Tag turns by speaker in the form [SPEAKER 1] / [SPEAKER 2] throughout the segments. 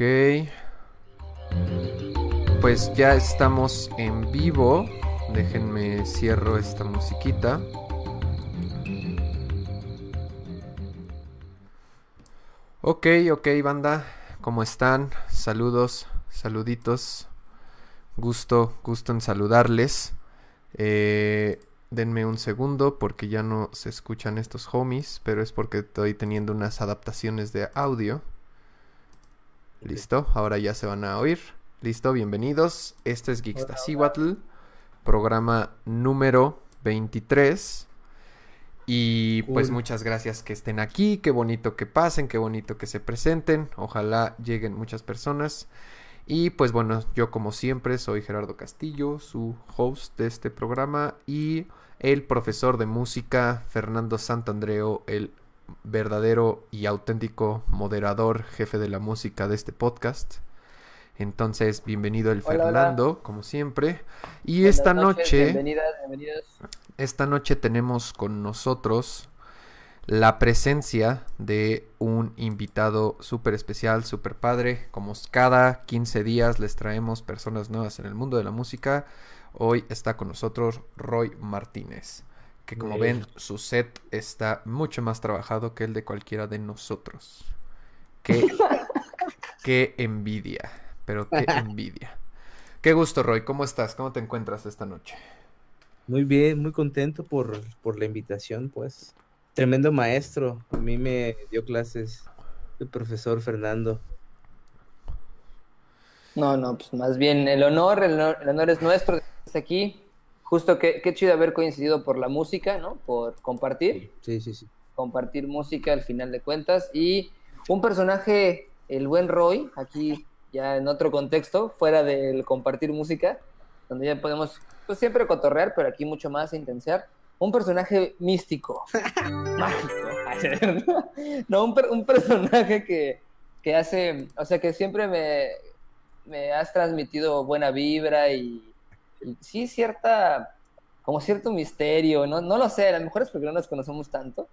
[SPEAKER 1] Ok. Pues ya estamos en vivo. Déjenme cierro esta musiquita. Ok, ok, banda. ¿Cómo están? Saludos, saluditos. Gusto, gusto en saludarles. Eh, denme un segundo porque ya no se escuchan estos homies, pero es porque estoy teniendo unas adaptaciones de audio. Listo, ahora ya se van a oír. Listo, bienvenidos. Este es Geekstasiwatl, programa número 23. Y pues
[SPEAKER 2] Cool.
[SPEAKER 1] muchas gracias que estén aquí, qué bonito que pasen, qué bonito que se presenten, ojalá lleguen muchas personas. Y pues bueno, yo como siempre soy Gerardo Castillo, su host de este programa y el profesor de música Fernando Santandreo, el verdadero y auténtico moderador, jefe de la música de este podcast. Entonces, bienvenido el
[SPEAKER 2] Hola, hola.
[SPEAKER 1] Fernando, como siempre. Y
[SPEAKER 2] Buenas
[SPEAKER 1] esta
[SPEAKER 2] noches,
[SPEAKER 1] noche...
[SPEAKER 2] Bienvenidas, bienvenidos.
[SPEAKER 1] Esta noche tenemos con nosotros la presencia de un invitado súper especial, súper padre. Como cada 15 días les traemos personas nuevas en el mundo de la música. Hoy está con nosotros Roy Martínez, que como
[SPEAKER 2] Muy
[SPEAKER 1] ven
[SPEAKER 2] bien.
[SPEAKER 1] su set está mucho más trabajado que el de cualquiera de nosotros. Qué, qué envidia, pero qué envidia. Qué gusto Roy, ¿cómo estás? ¿Cómo te encuentras esta noche?
[SPEAKER 3] Muy bien, muy contento por, por la invitación, pues. Tremendo maestro. A mí me dio clases el profesor Fernando.
[SPEAKER 2] No, no, pues más bien el honor, el honor, el honor es nuestro de estar aquí. Justo que qué chido haber coincidido por la música, ¿no? Por compartir,
[SPEAKER 3] Sí, sí, sí.
[SPEAKER 2] compartir música al final de cuentas. Y un personaje, el buen Roy, aquí ya en otro contexto, fuera del compartir música, donde ya podemos, pues siempre cotorrear, pero aquí mucho más intensear. Un personaje místico, mágico. No, un, per- un personaje que, que hace, o sea, que siempre me, me has transmitido buena vibra y sí cierta, como cierto misterio, no, no lo sé, a lo mejor es porque no nos conocemos tanto,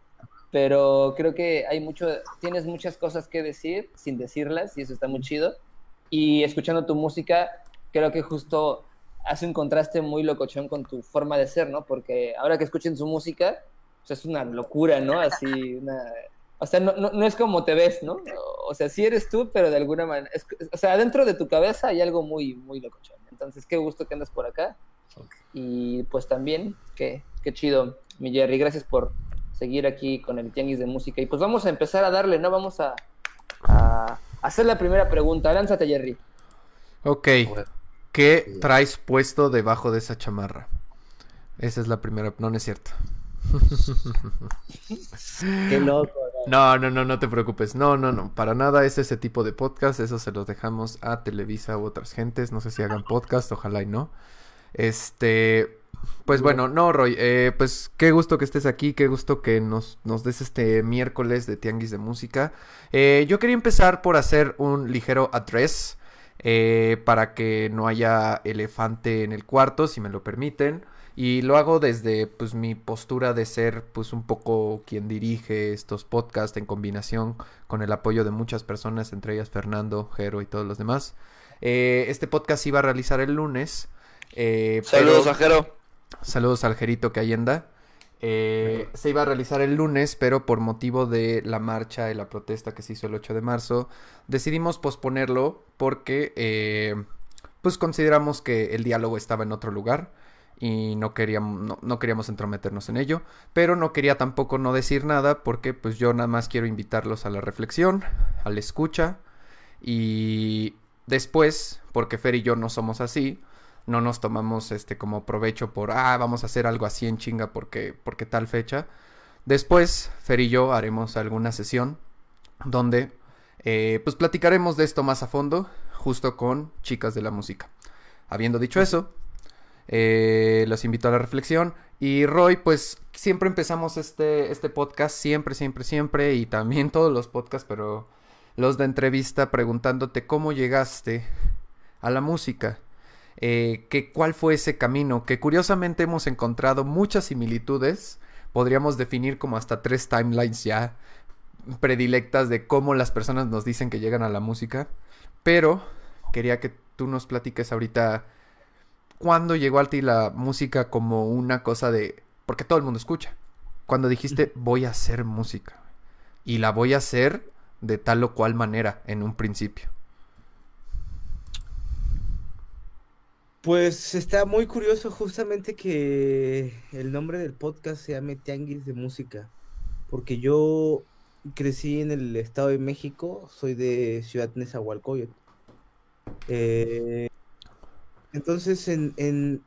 [SPEAKER 2] pero creo que hay mucho, tienes muchas cosas que decir sin decirlas y eso está muy chido. Y escuchando tu música, creo que justo hace un contraste muy locochón con tu forma de ser, ¿no? Porque ahora que escuchen su música, pues es una locura, ¿no? Así, una... O sea, no, no, no es como te ves, ¿no? O sea, sí eres tú, pero de alguna manera... es- o sea, dentro de tu cabeza hay algo muy, muy locochón. Entonces, qué gusto que andas por acá. Y pues también, qué, qué chido, mi Jerry. Gracias por seguir aquí con el Tianguis de Música. Y pues vamos a empezar a darle, ¿no? Vamos a, a hacer la primera pregunta. Lánzate, Jerry.
[SPEAKER 1] Ok, ¿qué traes puesto debajo de esa chamarra? Esa es la primera, no, no es cierto.
[SPEAKER 3] Qué loco.
[SPEAKER 1] No, no, no, no te preocupes. No, no, no, para nada es ese tipo de podcast. Eso se los dejamos a Televisa u otras gentes. No sé si hagan podcast, ojalá y no. Este, pues bueno, no, Roy, eh, pues qué gusto que estés aquí, qué gusto que nos, nos des este miércoles de Tianguis de Música. Eh, yo quería empezar por hacer un ligero address eh, para que no haya elefante en el cuarto, si me lo permiten. Y lo hago desde pues mi postura de ser pues un poco quien dirige estos podcasts en combinación con el apoyo de muchas personas, entre ellas Fernando, Jero y todos los demás. Eh, este podcast se iba a realizar el lunes. eh,
[SPEAKER 4] Saludos
[SPEAKER 1] pero-
[SPEAKER 4] a Jero.
[SPEAKER 1] Saludos al Jerito que ahí anda. Eh, se iba a realizar el lunes, pero por motivo de la marcha y la protesta que se hizo el 8 de marzo, decidimos posponerlo porque eh, pues consideramos que el diálogo estaba en otro lugar y no queríamos, no, queríamos entrometernos en ello, pero no quería tampoco no decir nada porque pues yo nada más quiero invitarlos a la reflexión, a la escucha y después, porque Fer y yo no somos así, no nos tomamos este como provecho por ah vamos a hacer algo así en chinga porque porque tal fecha después Fer y yo haremos alguna sesión donde eh, pues platicaremos de esto más a fondo justo con chicas de la música. Habiendo dicho eso eh, los invito a la reflexión. Y Roy pues siempre empezamos este este podcast siempre siempre siempre y también todos los podcasts pero los de entrevista preguntándote cómo llegaste a la música. Eh, cuál fue ese camino, que curiosamente hemos encontrado muchas similitudes, podríamos definir como hasta tres timelines ya, predilectas de cómo las personas nos dicen que llegan a la música. Pero quería que tú nos platiques ahorita cuándo llegó a ti la música como una cosa de... Porque todo el mundo escucha. Cuando dijiste voy a hacer música. Y la voy a hacer de tal o cual manera en un principio.
[SPEAKER 3] Pues está muy curioso justamente que el nombre del podcast se llame Tianguis de Música, porque yo crecí en el Estado de México, soy de Ciudad Nezahualcóyotl. Eh, entonces, en, en,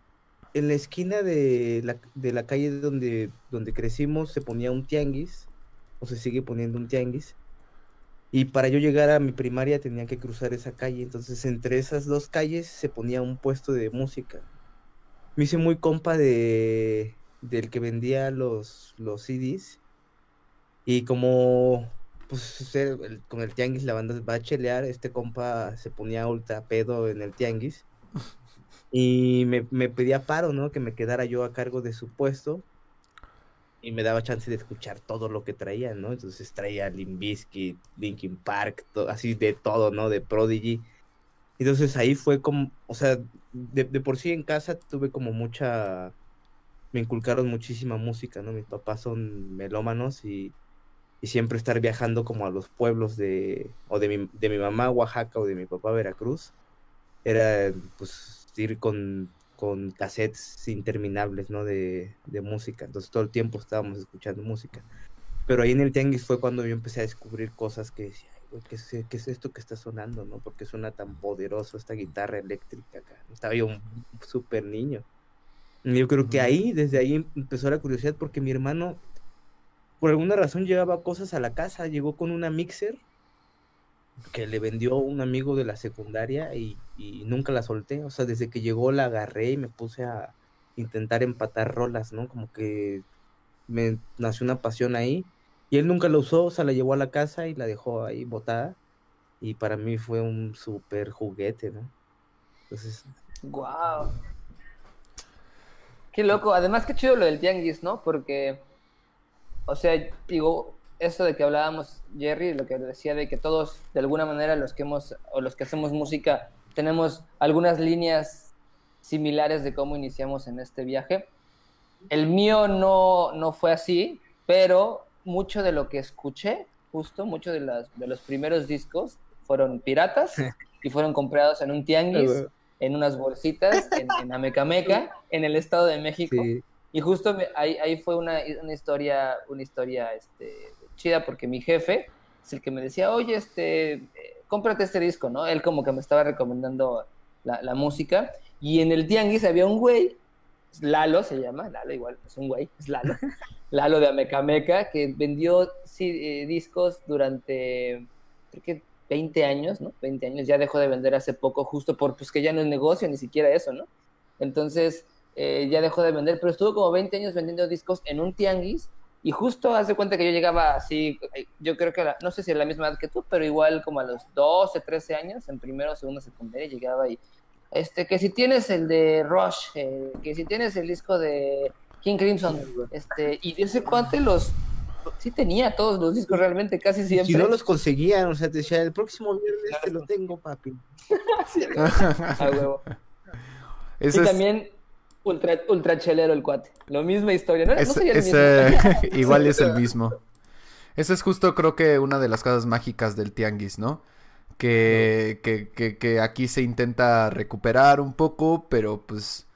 [SPEAKER 3] en, la esquina de la, de la calle donde, donde crecimos se ponía un tianguis, o se sigue poniendo un tianguis, y para yo llegar a mi primaria tenía que cruzar esa calle. Entonces, entre esas dos calles se ponía un puesto de música. Me hice muy compa de del que vendía los, los CDs. Y como pues con el tianguis la banda va a chelear, este compa se ponía ultra pedo en el tianguis. Y me, me pedía paro, ¿no? Que me quedara yo a cargo de su puesto y me daba chance de escuchar todo lo que traía, ¿no? Entonces traía Limbisky, Linkin Park, así de todo, ¿no? De Prodigy. Entonces ahí fue como, o sea, de, por sí en casa tuve como mucha, me inculcaron muchísima música, ¿no? Mis papás son melómanos y, y siempre estar viajando como a los pueblos de, o de mi, de mi mamá Oaxaca o de mi papá Veracruz, era pues ir con con cassettes interminables, ¿no? De, de, música. Entonces todo el tiempo estábamos escuchando música. Pero ahí en el tianguis fue cuando yo empecé a descubrir cosas que decía, ¿qué es, ¿qué es, esto que está sonando, no? Porque suena tan poderoso esta guitarra eléctrica acá. Estaba yo un súper niño. Y yo creo que ahí, desde ahí empezó la curiosidad porque mi hermano, por alguna razón, llevaba cosas a la casa. Llegó con una mixer que le vendió un amigo de la secundaria y, nunca la solté. O sea, desde que llegó la agarré y me puse a intentar empatar rolas, ¿no? Como que me nació una pasión ahí. Y él nunca la usó, o sea, la llevó a la casa y la dejó ahí botada. Y para mí fue un súper juguete, ¿no? Entonces.
[SPEAKER 2] ¡Wow! Qué loco. Además, qué chido lo del tianguis, ¿no? Porque, o sea, digo, eso de que hablábamos, Jerry, lo que decía de que todos, de alguna manera, los que hemos, o los que hacemos música, tenemos algunas líneas similares de cómo iniciamos en este viaje. El mío no, no fue así, pero mucho de lo que escuché, justo, muchos de, las, de los primeros discos fueron piratas y fueron comprados en un tianguis, en unas bolsitas, en, en Amecameca, en el Estado de México. Y justo ahí, ahí fue una, una, historia, una historia este, chida porque mi jefe es el que me decía, oye, este, cómprate este disco, ¿no? Él como que me estaba recomendando la, música. Y en el tianguis había un güey, Lalo se llama, Lalo igual, es un güey, es Lalo, Lalo de Amecameca, que vendió eh, discos durante, creo que 20 años, ¿no? 20 años, ya dejó de vender hace poco, justo por, pues que ya no es negocio, ni siquiera eso, ¿no? Entonces, eh, ya dejó de vender, pero estuvo como 20 años vendiendo discos en un tianguis y justo hace cuenta que yo llegaba así, eh, yo creo que no sé si es la misma edad que tú, pero igual como a los 12, 13 años, en primero segundo secundaria, llegaba y, este, que si tienes el de Rush, eh, que si tienes el disco de King Crimson, este, y de ese cuate los, sí tenía todos los discos realmente, casi siempre.
[SPEAKER 3] Si no los conseguían, o sea, te decía, el próximo viernes te lo tengo, papi. sí, a huevo.
[SPEAKER 2] y también Ultra, ultra chelero el cuate. Lo misma historia. No,
[SPEAKER 1] igual es el mismo. Esa es justo, creo que una de las cosas mágicas del tianguis, ¿no? Que, que, que, aquí se intenta recuperar un poco, pero pues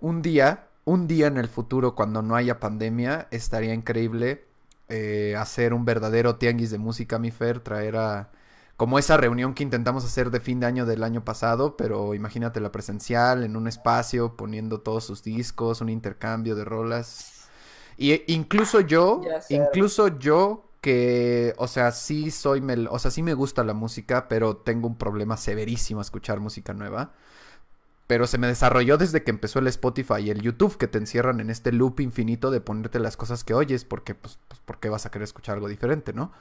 [SPEAKER 1] un día, un día en el futuro, cuando no haya pandemia, estaría increíble eh, hacer un verdadero tianguis de música, mi Fer, traer a como esa reunión que intentamos hacer de fin de año del año pasado, pero imagínate la presencial en un espacio poniendo todos sus discos, un intercambio de rolas. Y incluso yo, incluso yo que, o sea, sí soy, mel o sea, sí me gusta la música, pero tengo un problema severísimo a escuchar música nueva. Pero se me desarrolló desde que empezó el Spotify y el YouTube, que te encierran en este loop infinito de ponerte las cosas que oyes, porque, pues, pues ¿por qué vas a querer escuchar algo diferente, no?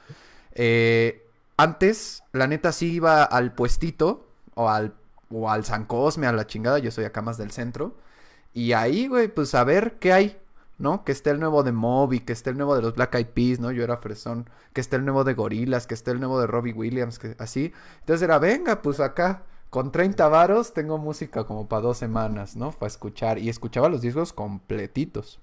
[SPEAKER 1] Eh, antes, la neta sí iba al puestito o al, o al San Cosme, a la chingada. Yo soy acá más del centro. Y ahí, güey, pues a ver qué hay. ¿no? Que esté el nuevo de Moby, que esté el nuevo de los Black Eyed Peas, ¿no? Yo era fresón, que esté el nuevo de Gorillaz, que esté el nuevo de Robbie Williams, que así. Entonces era, venga, pues acá, con 30 varos tengo música como para dos semanas, ¿no? Para escuchar. Y escuchaba los discos completitos.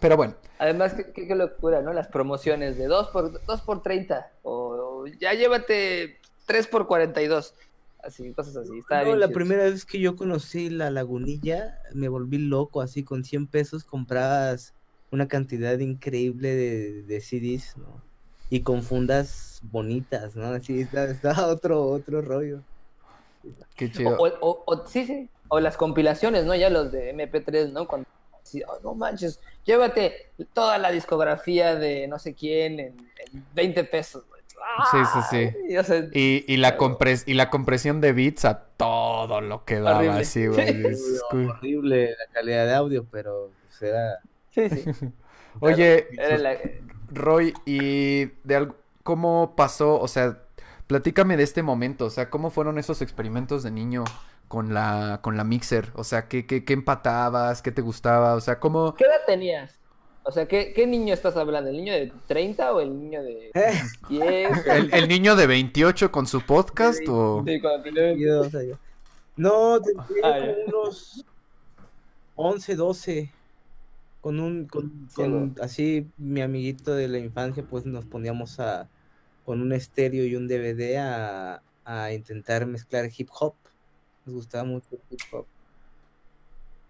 [SPEAKER 1] Pero bueno.
[SPEAKER 2] Además, qué, locura, ¿no? Las promociones de 2 por, 2 por 30 o, ya llévate 3 por 42. Así, cosas así.
[SPEAKER 3] no, la primera vez que yo conocí la lagunilla, me volví loco, así con 100 pesos comprabas una cantidad increíble de, de CDs, ¿no? Y con fundas bonitas, ¿no? Así está, otro, otro rollo.
[SPEAKER 1] Qué chido.
[SPEAKER 2] O, sí, sí. O las compilaciones, ¿no? Ya los de MP3, ¿no? Cuando oh, no manches, llévate toda la discografía de no sé quién en, 20 pesos.
[SPEAKER 1] Sí, sí, sí. Y, la compres y la compresión de bits a todo lo que daba, así, güey.
[SPEAKER 3] horrible la calidad de audio, pero será.
[SPEAKER 2] Sí, sí.
[SPEAKER 1] Oye, Roy, ¿y de cómo pasó? O sea, platícame de este momento, o sea, ¿cómo fueron esos experimentos de niño con la, con la mixer? O sea, ¿qué, qué, qué empatabas? ¿Qué te gustaba? O sea, ¿cómo...?
[SPEAKER 2] ¿Qué edad tenías? O sea, ¿qué, ¿qué, niño estás hablando? ¿El niño de 30 o el niño de 10?
[SPEAKER 1] ¿El, niño de 28 con su podcast o...?
[SPEAKER 3] Sí, cuando tenía No, tenía ah, unos 11, 12. Con un, con, con así, mi amiguito de la infancia, pues nos poníamos a, con un estéreo y un DVD a, a intentar mezclar hip hop. Nos gustaba mucho el hip hop.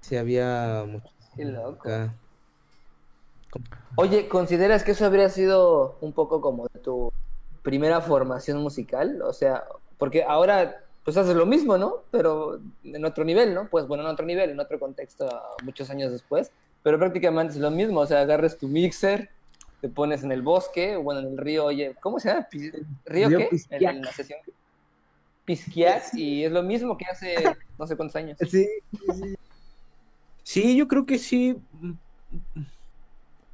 [SPEAKER 3] Sí, había mucho.
[SPEAKER 2] Qué loco. Oye, ¿consideras que eso habría sido un poco como tu primera formación musical? O sea, porque ahora pues haces lo mismo, ¿no? Pero en otro nivel, ¿no? Pues bueno, en otro nivel, en otro contexto, muchos años después. Pero prácticamente es lo mismo, o sea, agarres tu mixer, te pones en el bosque, bueno, en el río, oye, ¿cómo se llama? ¿Río, qué? En, la sesión. Pisquiac, y es lo mismo que hace no sé cuántos años.
[SPEAKER 3] Sí, sí. Sí, yo creo que sí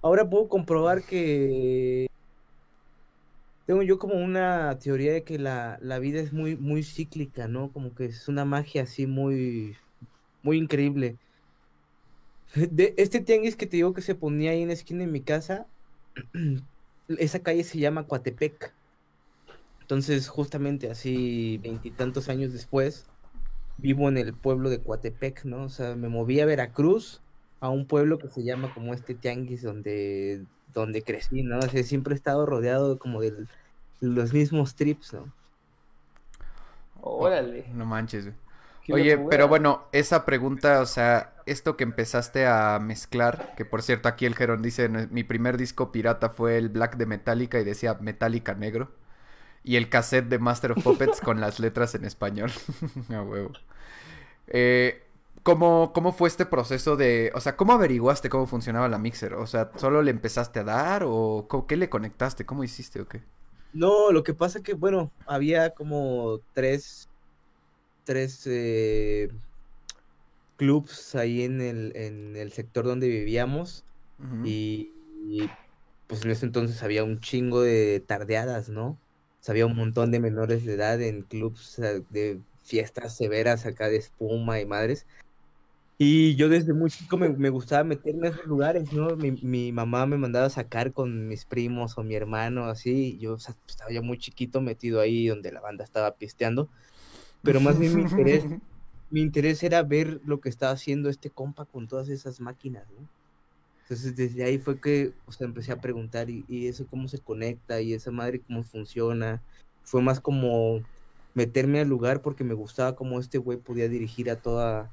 [SPEAKER 3] ahora puedo comprobar que tengo yo como una teoría de que la, vida es muy, muy cíclica, ¿no? Como que es una magia así muy, muy increíble. De este tianguis que te digo que se ponía ahí en la esquina de mi casa, esa calle se llama Coatepec. Entonces, justamente así, veintitantos años después, vivo en el pueblo de Coatepec, ¿no? O sea, me moví a Veracruz a un pueblo que se llama como este tianguis donde, donde crecí, ¿no? O sea, siempre he estado rodeado como de los mismos trips, ¿no?
[SPEAKER 2] Órale.
[SPEAKER 1] No manches, Oye, pero bueno, esa pregunta, o sea, esto que empezaste a mezclar, que por cierto aquí el Gerón dice, mi primer disco pirata fue el Black de Metallica y decía Metallica negro. Y el cassette de Master of Puppets con las letras en español. A huevo. Eh, ¿Cómo, ¿Cómo fue este proceso de, o sea, cómo averiguaste cómo funcionaba la mixer? O sea, ¿solo le empezaste a dar o qué le conectaste? ¿Cómo hiciste o qué?
[SPEAKER 3] No, lo que pasa que, bueno, había como tres, tres eh, clubs ahí en el, en el sector donde vivíamos y, pues en ese entonces había un chingo de tardeadas, ¿no? O sea, había un montón de menores de edad en clubs de fiestas severas acá de espuma y madres. Y yo desde muy chico me, gustaba meterme en esos lugares, ¿no? Mi, mamá me mandaba a sacar con mis primos o mi hermano, así. Yo estaba ya muy chiquito metido ahí donde la banda estaba pisteando. Pero más bien mi interés, mi interés era ver lo que estaba haciendo este compa con todas esas máquinas, ¿no? Entonces desde ahí fue que o sea, empecé a preguntar, ¿y, ¿y eso cómo se conecta? ¿Y esa madre cómo funciona? Fue más como meterme al lugar porque me gustaba cómo este güey podía dirigir a toda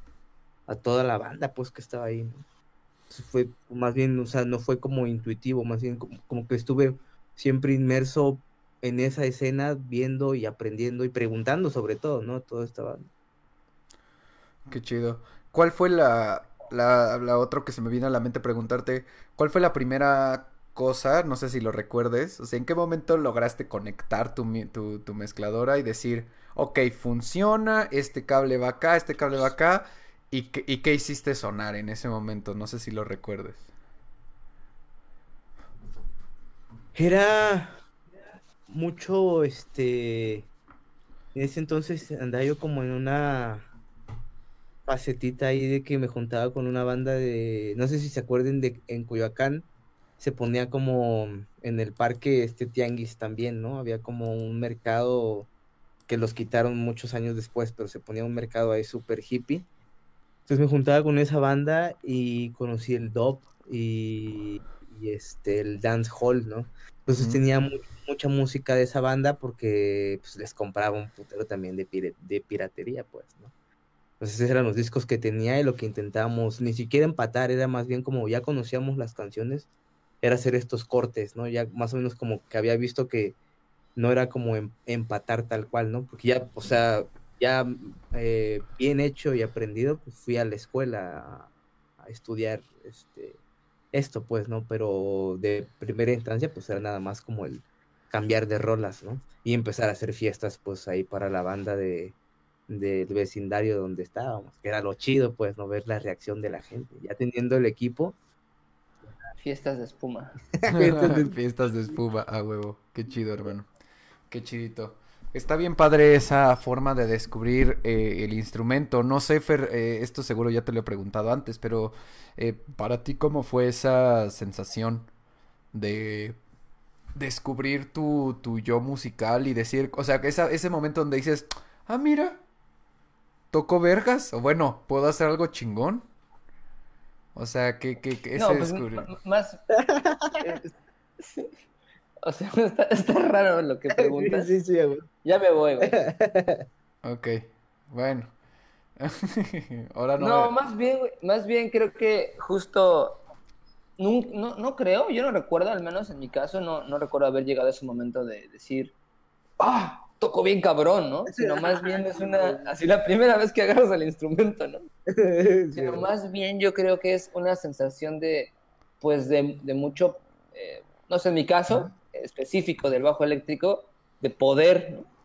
[SPEAKER 3] a toda la banda, pues, que estaba ahí, Fue más bien, o sea, no fue como intuitivo, más bien como, que estuve siempre inmerso en esa escena, viendo y aprendiendo y preguntando sobre todo, ¿no? Todo estaba...
[SPEAKER 1] Qué chido. ¿Cuál fue la, la, la otra que se me viene a la mente preguntarte? ¿Cuál fue la primera cosa? No sé si lo recuerdes. O sea, ¿en qué momento lograste conectar tu, tu, tu mezcladora y decir, ok, funciona, este cable va acá, este cable va acá? ¿Y qué, hiciste sonar en ese momento? No sé si lo recuerdes.
[SPEAKER 3] Era mucho, este, en ese entonces andaba yo como en una, facetita ahí de que me juntaba con una banda de, no sé si se acuerden de en Coyoacán, se ponía como en el parque este tianguis también, ¿no? Había como un mercado que los quitaron muchos años después, pero se ponía un mercado ahí súper hippie. Entonces me juntaba con esa banda y conocí el dub y, y este, el dance hall, ¿no? Entonces tenía mucha música de esa banda porque pues, les compraba un putero también de, de piratería, pues, ¿no? Entonces esos eran los discos que tenía y lo que intentábamos, ni siquiera empatar, era más bien como ya conocíamos las canciones, era hacer estos cortes, ¿no? Ya más o menos como que había visto que no era como em, empatar tal cual, ¿no? Porque ya, o sea, ya eh, bien hecho y aprendido, pues fui a la escuela a, estudiar este, esto, pues, ¿no? Pero de primera instancia, pues era nada más como el cambiar de rolas, ¿no? Y empezar a hacer fiestas, pues, ahí para la banda de del vecindario donde estábamos, que era lo chido, pues, no ver la reacción de la gente. Ya teniendo el equipo.
[SPEAKER 2] Fiestas de espuma.
[SPEAKER 1] Fiestas de espuma, a huevo. Qué chido, hermano. Qué chidito. Está bien padre esa forma de descubrir eh, el instrumento. No sé, Fer, eh, esto seguro ya te lo he preguntado antes, pero eh, para ti, ¿cómo fue esa sensación de descubrir tu, tu yo musical y decir, o sea, esa, ese momento donde dices, ah, mira, toco vergas, o bueno, puedo hacer algo chingón? O sea, ¿qué, qué, qué
[SPEAKER 2] no, pues, más... O sea, está, raro lo que preguntas. Sí, sí, güey. Ya me voy, güey.
[SPEAKER 1] Ok, bueno. Ahora no.
[SPEAKER 2] No, más bien, güey, más bien creo que justo. No, no, no, creo, yo no recuerdo, al menos en mi caso, no, no recuerdo haber llegado a ese momento de decir, ¡ah! Toco bien cabrón, ¿no? Sino más bien es una. Así la primera vez que agarras el instrumento, ¿no? Sino más bien yo creo que es una sensación de. Pues de, de mucho. Eh, no sé, en mi caso, específico del bajo eléctrico de poder, ¿no?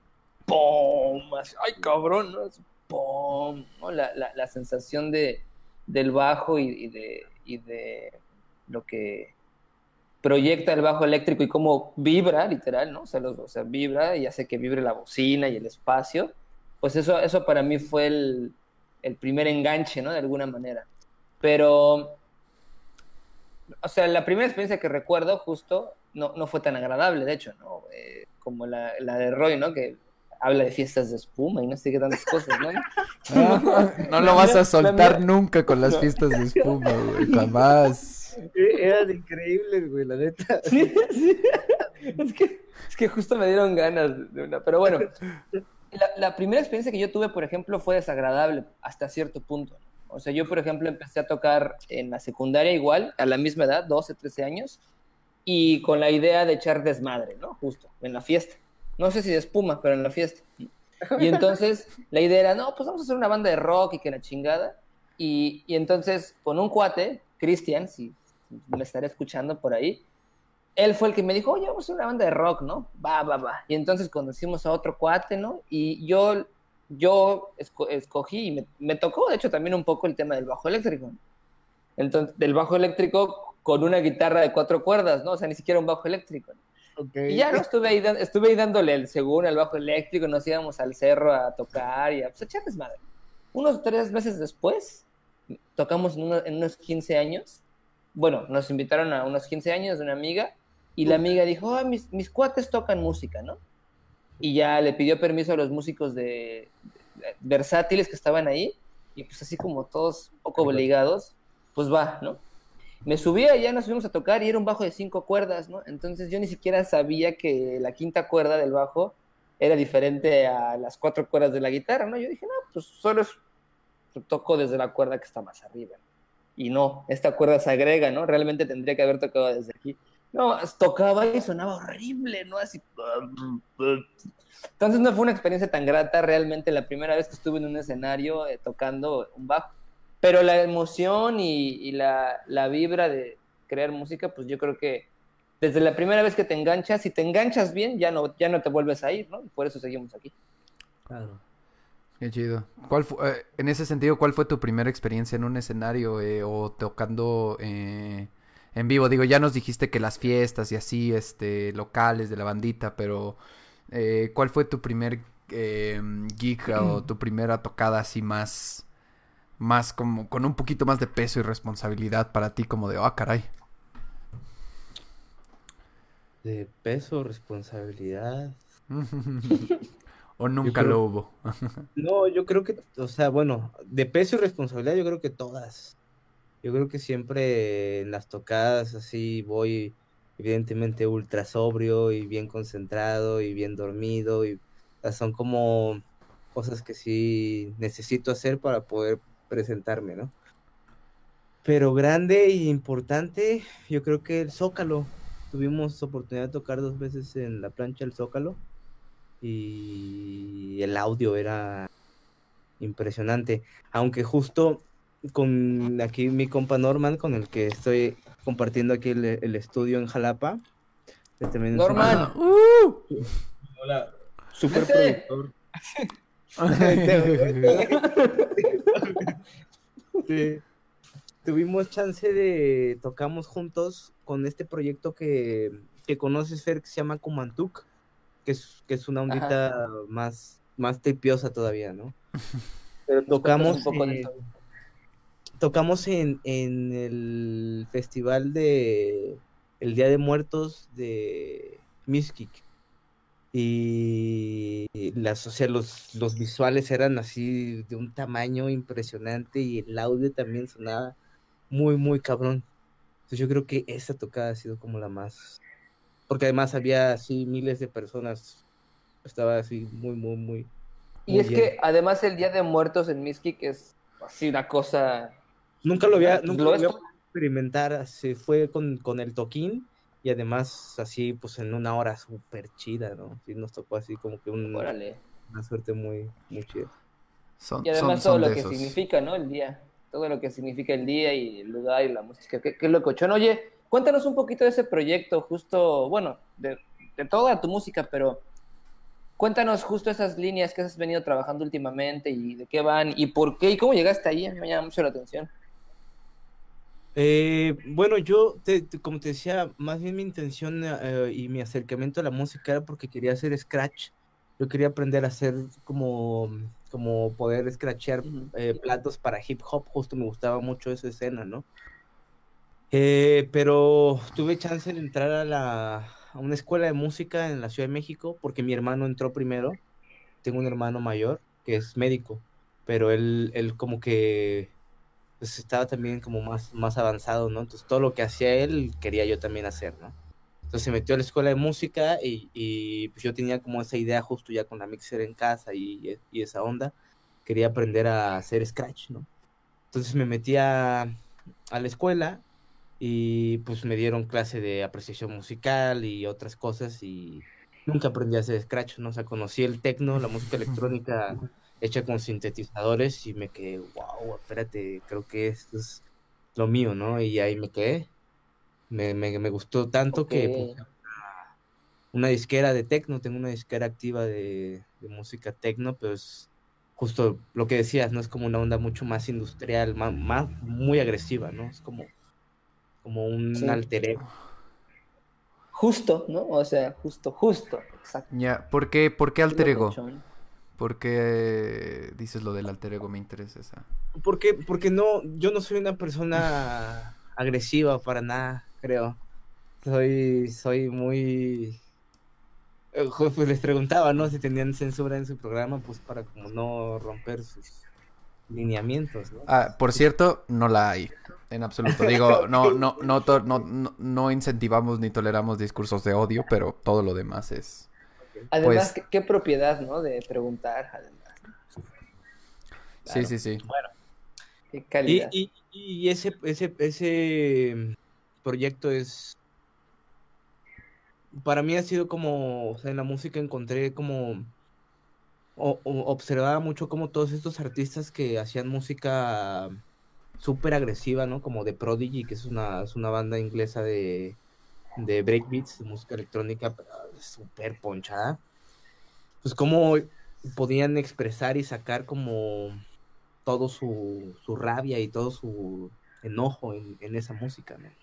[SPEAKER 2] ¡Pum! ¡Ay, cabrón! ¿no? ¡Pum! La, la, la, sensación de, del bajo y, de, y de lo que proyecta el bajo eléctrico y cómo vibra, literal, ¿no? O sea, o sea, vibra y hace que vibre la bocina y el espacio. Pues eso, eso para mí fue el, el primer enganche, ¿no? De alguna manera. Pero, o sea, la primera experiencia que recuerdo justo no, no fue tan agradable, de hecho, ¿no? Eh, como la, la, de Roy, ¿no? Que habla de fiestas de espuma y no sé qué tantas cosas, ¿no?
[SPEAKER 1] no, lo vas a soltar nunca con las fiestas de espuma, güey, jamás.
[SPEAKER 3] Eran increíbles, güey, la neta.
[SPEAKER 2] Sí, sí. Es que, es que justo me dieron ganas de una. Pero bueno, la, la, primera experiencia que yo tuve, por ejemplo, fue desagradable hasta cierto punto. O sea, yo, por ejemplo, empecé a tocar en la secundaria igual, a la misma edad, 12, 13 años y con la idea de echar desmadre, ¿no? Justo, en la fiesta. No sé si de espuma, pero en la fiesta. Y entonces la idea era, no, pues vamos a hacer una banda de rock y que la chingada. Y, y entonces con un cuate, Cristian, si me estaré escuchando por ahí, él fue el que me dijo, oye, vamos a una banda de rock, ¿no? Va, va, va. Y entonces conocimos a otro cuate, ¿no? Y yo, yo escogí y me, me, tocó, de hecho, también un poco el tema del bajo eléctrico. Entonces, del bajo eléctrico con una guitarra de cuatro cuerdas, ¿no? O sea, ni siquiera un bajo eléctrico. Y ya no estuve ahí, estuve ahí dándole el según al bajo eléctrico, nos íbamos al cerro a tocar y a pues, echar desmadre. Unos tres meses después, tocamos en, en, unos 15 años. Bueno, nos invitaron a unos 15 años de una amiga y la amiga dijo, mis, mis cuates tocan música, ¿no? Y ya le pidió permiso a los músicos de, de versátiles que estaban ahí y pues así como todos poco obligados, pues va, ¿no? me subía y ya nos fuimos a tocar y era un bajo de cinco cuerdas, ¿no? Entonces yo ni siquiera sabía que la quinta cuerda del bajo era diferente a las cuatro cuerdas de la guitarra, ¿no? Yo dije, no, pues solo es, toco desde la cuerda que está más arriba. Y no, esta cuerda se agrega, ¿no? Realmente tendría que haber tocado desde aquí. No, tocaba y sonaba horrible, ¿no? Así. Entonces no fue una experiencia tan grata realmente la primera vez que estuve en un escenario eh, tocando un bajo. Pero la emoción y, la, vibra de crear música, pues yo creo que desde la primera vez que te enganchas, si te enganchas bien, ya no, ya no te vuelves a ir, ¿no? Y por eso seguimos aquí.
[SPEAKER 1] Claro. Qué chido. ¿Cuál eh, en ese sentido, ¿cuál fue tu primera experiencia en un escenario eh, o tocando eh, en vivo? Digo, ya nos dijiste que las fiestas y así, este, locales de la bandita, pero ¿cuál fue tu primer gig o tu primera tocada así más, más como con un poquito más de peso y responsabilidad para ti como de, ah, caray.
[SPEAKER 3] De peso, responsabilidad.
[SPEAKER 1] o nunca
[SPEAKER 3] creo-
[SPEAKER 1] lo hubo.
[SPEAKER 3] No, yo creo que, o sea, bueno, de peso y responsabilidad yo creo que todas. Yo creo que siempre en las tocadas así voy evidentemente ultra sobrio y bien concentrado y bien dormido y o sea, son como cosas que sí necesito hacer para poder presentarme, ¿no? Pero grande y importante, yo creo que el Zócalo. Tuvimos oportunidad de tocar dos veces en la plancha del Zócalo y el audio era impresionante. Aunque justo con aquí mi compa Norman, con el que estoy compartiendo aquí el, el estudio en Jalapa. que también es un
[SPEAKER 2] Norman.
[SPEAKER 3] Hola. Super productor.
[SPEAKER 1] Uh.
[SPEAKER 3] Sí. Tuvimos chance de tocamos juntos con este proyecto que, que conoces, Fer, que se llama Kumantuk, que es, que es una ondita más, más tripiosa todavía, ¿no? Pero tocamos,
[SPEAKER 2] un poco
[SPEAKER 3] eh, tocamos en, en el festival de el Día de Muertos de Miskik. Y las, o sea, los, los visuales eran así de un tamaño impresionante y el audio también sonaba muy, muy cabrón. Entonces yo creo que esa tocada ha sido como la más... Porque además había así miles de personas. Estaba así muy, muy, muy...
[SPEAKER 2] Y
[SPEAKER 3] muy
[SPEAKER 2] es
[SPEAKER 3] bien.
[SPEAKER 2] que además el Día de Muertos en Miskik es así una cosa...
[SPEAKER 3] Nunca lo había, nunca
[SPEAKER 2] lo
[SPEAKER 3] lo había
[SPEAKER 2] todo.
[SPEAKER 3] podido experimentar, se fue con, con el toquín y además así pues en una hora súper chida, ¿no? Sí nos tocó así como que un- una suerte muy, muy chida.
[SPEAKER 1] Son,
[SPEAKER 2] Y además
[SPEAKER 1] son-
[SPEAKER 2] todo
[SPEAKER 1] son
[SPEAKER 2] lo
[SPEAKER 1] de
[SPEAKER 2] que
[SPEAKER 1] esos.
[SPEAKER 2] significa, ¿no? El día. Todo lo que significa el día y el lugar y la música. Qué, qué locochón. Oye, cuéntanos un poquito de ese proyecto, justo, bueno, de, de toda tu música, pero cuéntanos justo esas líneas que has venido trabajando últimamente y de qué van y por qué y cómo llegaste ahí. A mí me llama mucho la atención.
[SPEAKER 3] Eh, bueno, yo, te- te- como te decía, más bien mi intención eh, y mi acercamiento a la música era porque quería hacer scratch. Yo quería aprender a hacer como, como poder scratchear eh, platos para hip hop, justo me gustaba mucho esa escena, ¿no? Eh, pero tuve chance de entrar a, la, a una escuela de música en la Ciudad de México porque mi hermano entró primero. Tengo un hermano mayor que es médico, pero él, él como que pues, estaba también como más, más avanzado, ¿no? Entonces todo lo que hacía él quería yo también hacer, ¿no? Entonces se metió a la escuela de música y, y, pues yo tenía como esa idea justo ya con la mixer en casa y, y esa onda. Quería aprender a hacer scratch, ¿no? Entonces me metí a, a la escuela y pues me dieron clase de apreciación musical y otras cosas y nunca aprendí a hacer scratch, ¿no? O sea, conocí el techno, la música electrónica hecha con sintetizadores y me quedé, wow, espérate, creo que esto es lo mío, ¿no? Y ahí me quedé. Me, me, me gustó tanto que puse una, disquera de techno, tengo una disquera activa de, de música techno, pero es justo lo que decías, ¿no? Es como una onda mucho más industrial, más, más muy agresiva, ¿no? Es como, como un
[SPEAKER 2] Sí.
[SPEAKER 3] alter ego.
[SPEAKER 2] Justo, ¿no? O sea, justo, justo. Exacto.
[SPEAKER 1] Ya, ¿por qué, por qué alter ego? ¿Por qué dices lo del alter ego? Me interesa esa.
[SPEAKER 3] Porque, porque no, yo no soy una persona agresiva para nada, creo. Soy, soy muy... eh, Pues les preguntaba, ¿no? Si tenían censura en su programa, pues para como no romper sus lineamientos, ¿no?
[SPEAKER 1] Ah, por cierto, no la hay. En absoluto. Digo, no, no, no, no, no, no incentivamos ni toleramos discursos de odio, pero todo lo demás es.
[SPEAKER 2] Además,
[SPEAKER 1] Pues-
[SPEAKER 2] ¿qué, qué propiedad, ¿no? De preguntar, además.
[SPEAKER 1] Sí, sí, sí.
[SPEAKER 2] Qué
[SPEAKER 3] Y,
[SPEAKER 2] calidad.
[SPEAKER 3] y, y ese, ese, ese proyecto es... Para mí ha sido como, o sea, en la música encontré como... o- observaba mucho como todos estos artistas que hacían música súper agresiva, ¿no? Como de Prodigy, que es una, es una banda inglesa de, de breakbeats, de música electrónica, súper ponchada. Pues cómo podían expresar y sacar como todo su, su rabia y todo su enojo en, en esa música, ¿no?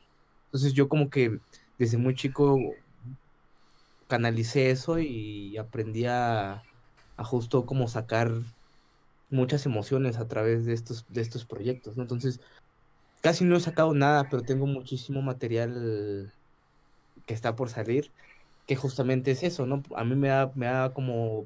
[SPEAKER 3] Entonces yo como que desde muy chico canalicé eso y aprendí a, a justo como sacar muchas emociones a través de estos, de estos proyectos. Entonces, casi no he sacado nada, pero tengo muchísimo material que está por salir, que justamente es eso, ¿no? A mí me da, me da como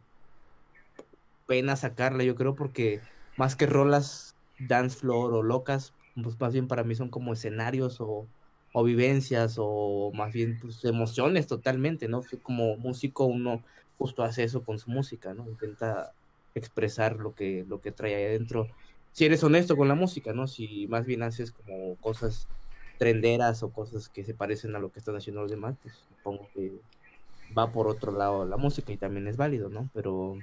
[SPEAKER 3] pena sacarla, yo creo, porque más que rolas dance floor o locas, pues más bien para mí son como escenarios o, o vivencias o más bien pues, emociones totalmente, ¿no? Como músico uno justo hace eso con su música, ¿no? Intenta expresar lo que, lo que trae ahí adentro. Si eres honesto con la música, ¿no? Si más bien haces como cosas trenderas o cosas que se parecen a lo que están haciendo los demás, pues supongo que va por otro lado la música y también es válido, ¿no? Pero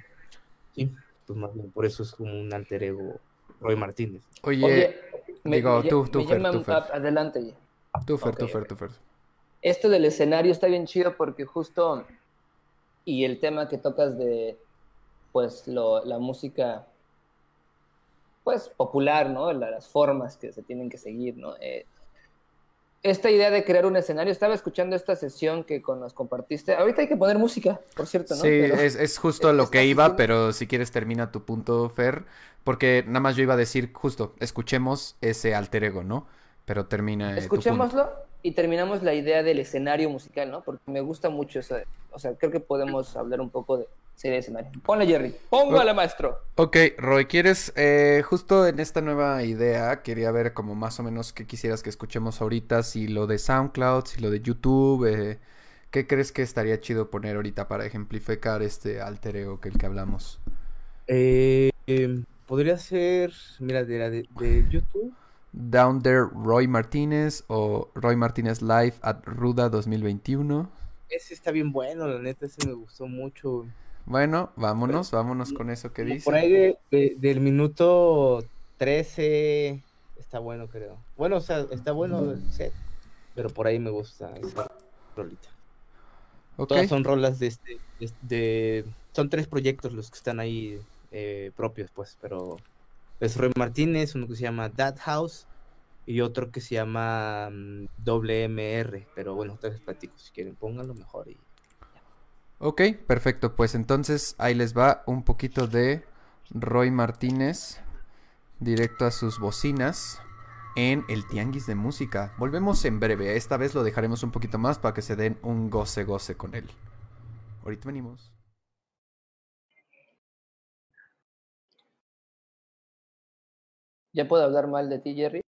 [SPEAKER 3] sí, pues más bien por eso es como un alter ego Roy Martínez.
[SPEAKER 1] Oye, digo, tú, tú,
[SPEAKER 2] Fer,
[SPEAKER 1] tú, Fer.
[SPEAKER 2] Adelante.
[SPEAKER 1] Tú, Fer,
[SPEAKER 2] Ok,
[SPEAKER 1] tú, Fer,
[SPEAKER 2] ok.
[SPEAKER 1] tú, Fer.
[SPEAKER 2] Esto del escenario está bien chido porque justo, y el tema que tocas de, pues, lo, la música, pues, popular, ¿no? La- las formas que se tienen que seguir, ¿no? Eh, esta idea de crear un escenario, estaba escuchando esta sesión que con nos compartiste. Ahorita hay que poner música, por cierto, ¿no?
[SPEAKER 1] Sí,
[SPEAKER 2] Pero-
[SPEAKER 1] es, es justo lo que iba, pero si quieres termina tu punto, Fer, porque nada más yo iba a decir justo, escuchemos ese alter ego, ¿no? Pero termina eh, tu punto.
[SPEAKER 2] Y terminamos la idea del escenario musical, ¿no? Porque me gusta mucho eso. O sea, creo que podemos hablar un poco de serie de escenario. Ponle, Jerry. Póngale, maestro.
[SPEAKER 1] Ok, Roy, ¿quieres, eh, justo en esta nueva idea, quería ver como más o menos qué quisieras que escuchemos ahorita, si lo de SoundCloud, si lo de YouTube, eh, ¿qué crees que estaría chido poner ahorita para ejemplificar este alter ego que el que hablamos?
[SPEAKER 3] Eh, em, podría ser, mira, de la de, de YouTube.
[SPEAKER 1] Down There Roy Martínez o Roy Martínez Live at Ruda 2021.
[SPEAKER 3] Ese está bien bueno, la neta, ese me gustó mucho.
[SPEAKER 1] Bueno, vámonos, vámonos con eso que dice.
[SPEAKER 3] Por ahí de- de- del minuto 13 está bueno, creo. Bueno, o sea, está bueno el set, pero por ahí me gusta esa rolita. Todas son rolas de este, de, de- son tres proyectos los que están ahí eh, propios, pues, pero es Roy Martínez, uno que se llama That House y otro que se llama mm, WMR, pero bueno, ustedes platico, si quieren pónganlo mejor y
[SPEAKER 1] ok, perfecto. Pues entonces ahí les va un poquito de Roy Martínez directo a sus bocinas en el Tianguis de Música. Volvemos en breve. Esta vez lo dejaremos un poquito más para que se den un goce goce con él. Ahorita venimos.
[SPEAKER 2] ¿Ya puedo hablar mal de ti, Jerry?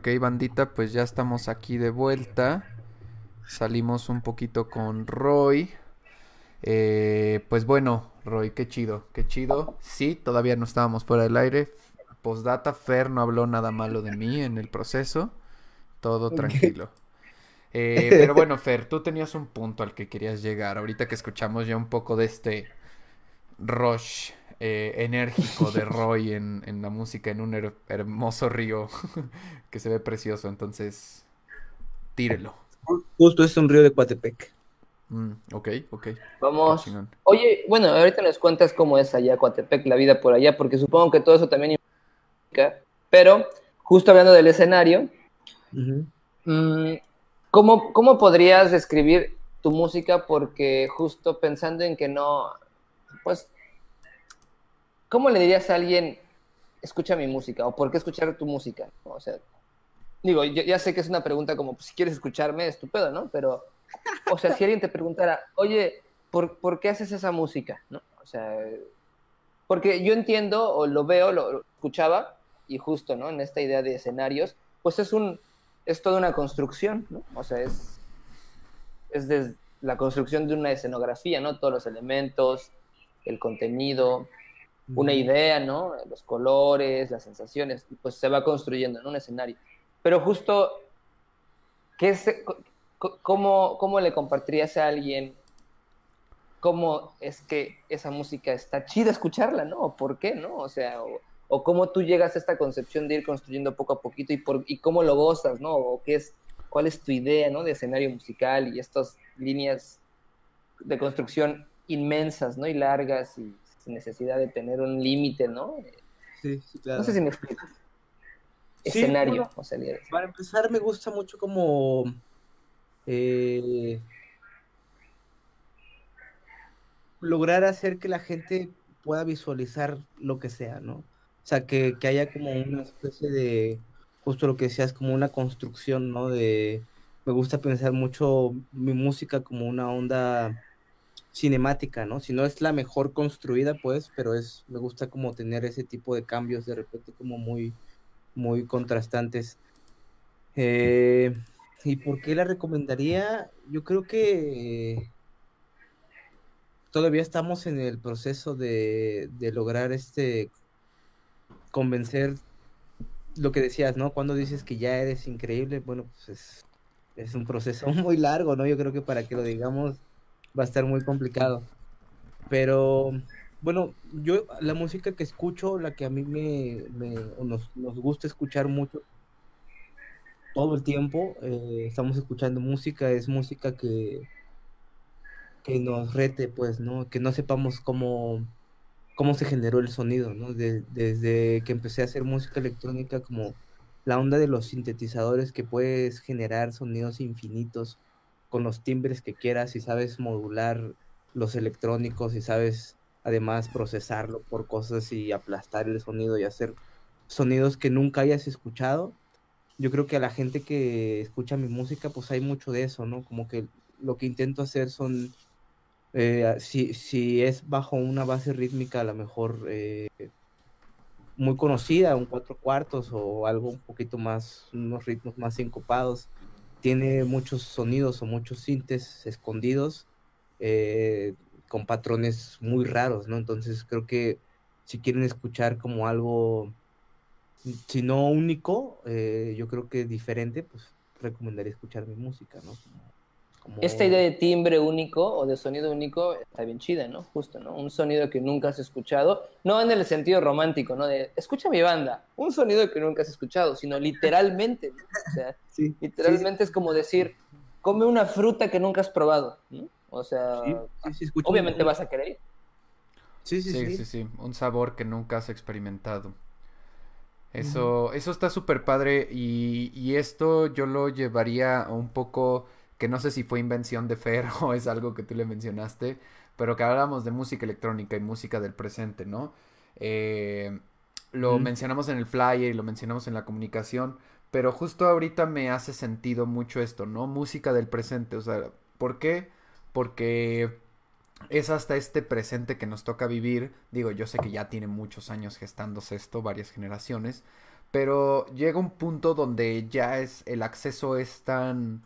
[SPEAKER 1] Ok, bandita, pues ya estamos aquí de vuelta. Salimos un poquito con Roy. Eh, pues bueno, Roy, qué chido, qué chido. Sí, todavía no estábamos fuera del aire. Postdata, Fer no habló nada malo de mí en el proceso. Todo tranquilo. Eh, pero bueno, Fer, tú tenías un punto al que querías llegar. Ahorita que escuchamos ya un poco de este rush eh, enérgico de Roy en, en, la música, en un her hermoso río que se ve precioso. Entonces, tírelo.
[SPEAKER 3] Justo es un río de Coatepec.
[SPEAKER 1] Mm, ok, ok.
[SPEAKER 2] Vamos. Oye, bueno, ahorita nos cuentas cómo es allá Coatepec, la vida por allá, porque supongo que todo eso también implica. Pero, justo hablando del escenario, uh -huh. ¿cómo, ¿cómo podrías describir tu música? Porque justo pensando en que no, pues, ¿cómo le dirías a alguien, escucha mi música? ¿O por qué escuchar tu música? O sea, digo, yo ya sé que es una pregunta como, pues, si quieres escucharme, estupendo, ¿no? Pero, o sea, si alguien te preguntara, oye, ¿por, ¿por qué haces esa música? ¿No? O sea, porque yo entiendo, o lo veo, lo, escuchaba, y justo, ¿no? En esta idea de escenarios, pues es un, es toda una construcción, ¿no? O sea, es, es la construcción de una escenografía, ¿no? Todos los elementos, el contenido, una idea, ¿no? Los colores, las sensaciones, y pues se va construyendo en un escenario. Pero justo, ¿qué es, cómo, ¿cómo le compartirías a alguien cómo es que esa música está chida escucharla, ¿no? ¿O por qué, no? O sea, o, o, cómo tú llegas a esta concepción de ir construyendo poco a poquito y, por, y cómo lo gozas, ¿no? O qué es, cuál es tu idea, ¿no? De escenario musical y estas líneas de construcción inmensas, ¿no? Y largas y sin necesidad de tener un límite, ¿no?
[SPEAKER 3] Sí, sí, claro.
[SPEAKER 2] No sé si me explico. Escenario,
[SPEAKER 3] bueno,
[SPEAKER 2] o sea,
[SPEAKER 3] Para empezar, me gusta mucho como... Eh, lograr hacer que la gente pueda visualizar lo que sea, ¿no? O sea, que, que, haya como una especie de, justo lo que decías, como una construcción, ¿no? De, me gusta pensar mucho mi música como una onda cinemática, ¿no? Si no es la mejor construida, pues, pero es, me gusta como tener ese tipo de cambios de repente como muy, muy contrastantes. Eh, ¿Y por qué la recomendaría? Yo creo que todavía estamos en el proceso de, de, lograr este convencer lo que decías, ¿no? Cuando dices que ya eres increíble, bueno, pues es, es, un proceso muy largo, ¿no? Yo creo que para que lo digamos va a estar muy complicado. Pero bueno, yo la música que escucho, la que a mí me, me nos, nos, gusta escuchar mucho todo el tiempo, eh, estamos escuchando música, es música que que nos rete, pues, ¿no? Que no sepamos cómo, cómo se generó el sonido, ¿no? De, desde que empecé a hacer música electrónica, como la onda de los sintetizadores, que puedes generar sonidos infinitos con los timbres que quieras y sabes modular los electrónicos y sabes además procesarlo por cosas y aplastar el sonido y hacer sonidos que nunca hayas escuchado. Yo creo que a la gente que escucha mi música, pues hay mucho de eso, ¿no? Como que lo que intento hacer son eh, si, si, es bajo una base rítmica a lo mejor eh, muy conocida, un cuatro cuartos o algo un poquito más, unos ritmos más sincopados, tiene muchos sonidos o muchos sintes escondidos eh, con patrones muy raros, ¿no? Entonces creo que si quieren escuchar como algo, si no único, eh, yo creo que diferente, pues recomendaría escuchar mi música, ¿no?
[SPEAKER 2] Como. Esta idea de timbre único o de sonido único está bien chida, ¿no? Justo, ¿no? Un sonido que nunca has escuchado, no en el sentido romántico, ¿no? De, escucha mi banda, un sonido que nunca has escuchado, sino literalmente, ¿no? O sea, sí, literalmente sí. es como decir, come una fruta que nunca has probado, ¿no? O sea, sí, obviamente vas a querer.
[SPEAKER 1] Sí sí sí, sí, sí, un sabor que nunca has experimentado. Eso, uh -huh. eso está súper padre y, y esto yo lo llevaría un poco que no sé si fue invención de Fer o es algo que tú le mencionaste, pero que hablamos de música electrónica y música del presente, ¿no? Eh, lo mm. mencionamos en el flyer y lo mencionamos en la comunicación, pero justo ahorita me hace sentido mucho esto, ¿no? Música del presente, o sea, ¿por qué? Porque es hasta este presente que nos toca vivir, digo, yo sé que ya tiene muchos años gestándose esto, varias generaciones, Pero llega un punto donde ya es el acceso es tan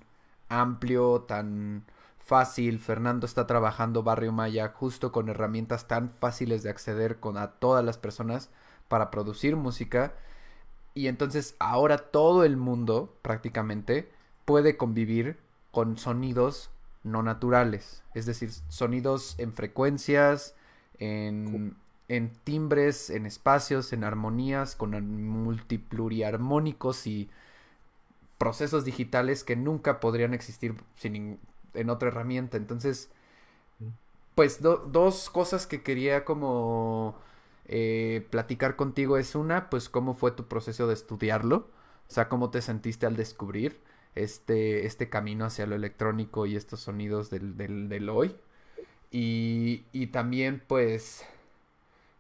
[SPEAKER 1] amplio, tan fácil. Fernando está trabajando Barrio Maya justo con herramientas tan fáciles de acceder con a todas las personas para producir música. Y entonces ahora todo el mundo prácticamente puede convivir con sonidos no naturales. Es decir, sonidos en frecuencias, en, en timbres, en espacios, en armonías, con multipluriarmónicos y procesos digitales que nunca podrían existir sin, en otra herramienta. Entonces, pues dos cosas que quería como eh, platicar contigo es una, pues cómo fue tu proceso de estudiarlo, o sea, cómo te sentiste al descubrir este, este camino hacia lo electrónico y estos sonidos del, del, hoy. Y, y, también, pues,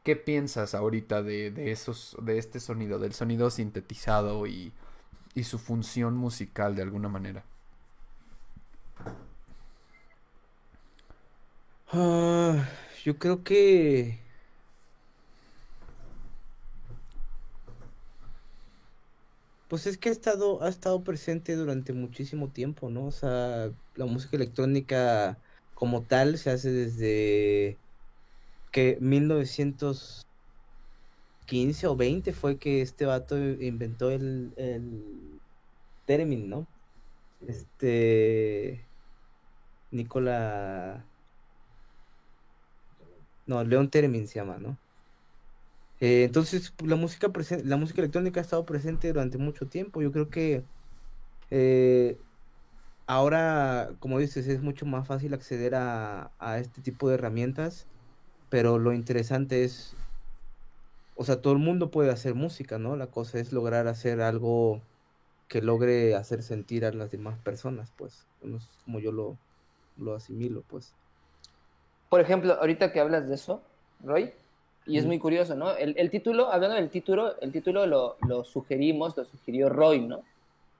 [SPEAKER 1] ¿qué piensas ahorita de, de, esos, de este sonido, del sonido sintetizado y, y su función musical de alguna manera?
[SPEAKER 3] Ah, yo creo que Pues es que ha estado, ha estado presente durante muchísimo tiempo, ¿no? O sea, la música electrónica como tal se hace desde que 1915 o 20 fue que este vato inventó el, el término, ¿no? Este Nicola no, León Termin se llama, ¿no? Eh, entonces, pues, la música, la música electrónica ha estado presente durante mucho tiempo. Yo creo que eh, ahora, como dices, es mucho más fácil acceder a, este tipo de herramientas, pero lo interesante es, o sea, todo el mundo puede hacer música, ¿no? La cosa es lograr hacer algo que logre hacer sentir a las demás personas, pues, como yo lo, lo asimilo, pues.
[SPEAKER 2] Por ejemplo, ahorita que hablas de eso, Roy, y es muy curioso, ¿no? El, título, hablando del título, el título lo, sugerimos, lo sugirió Roy, ¿no?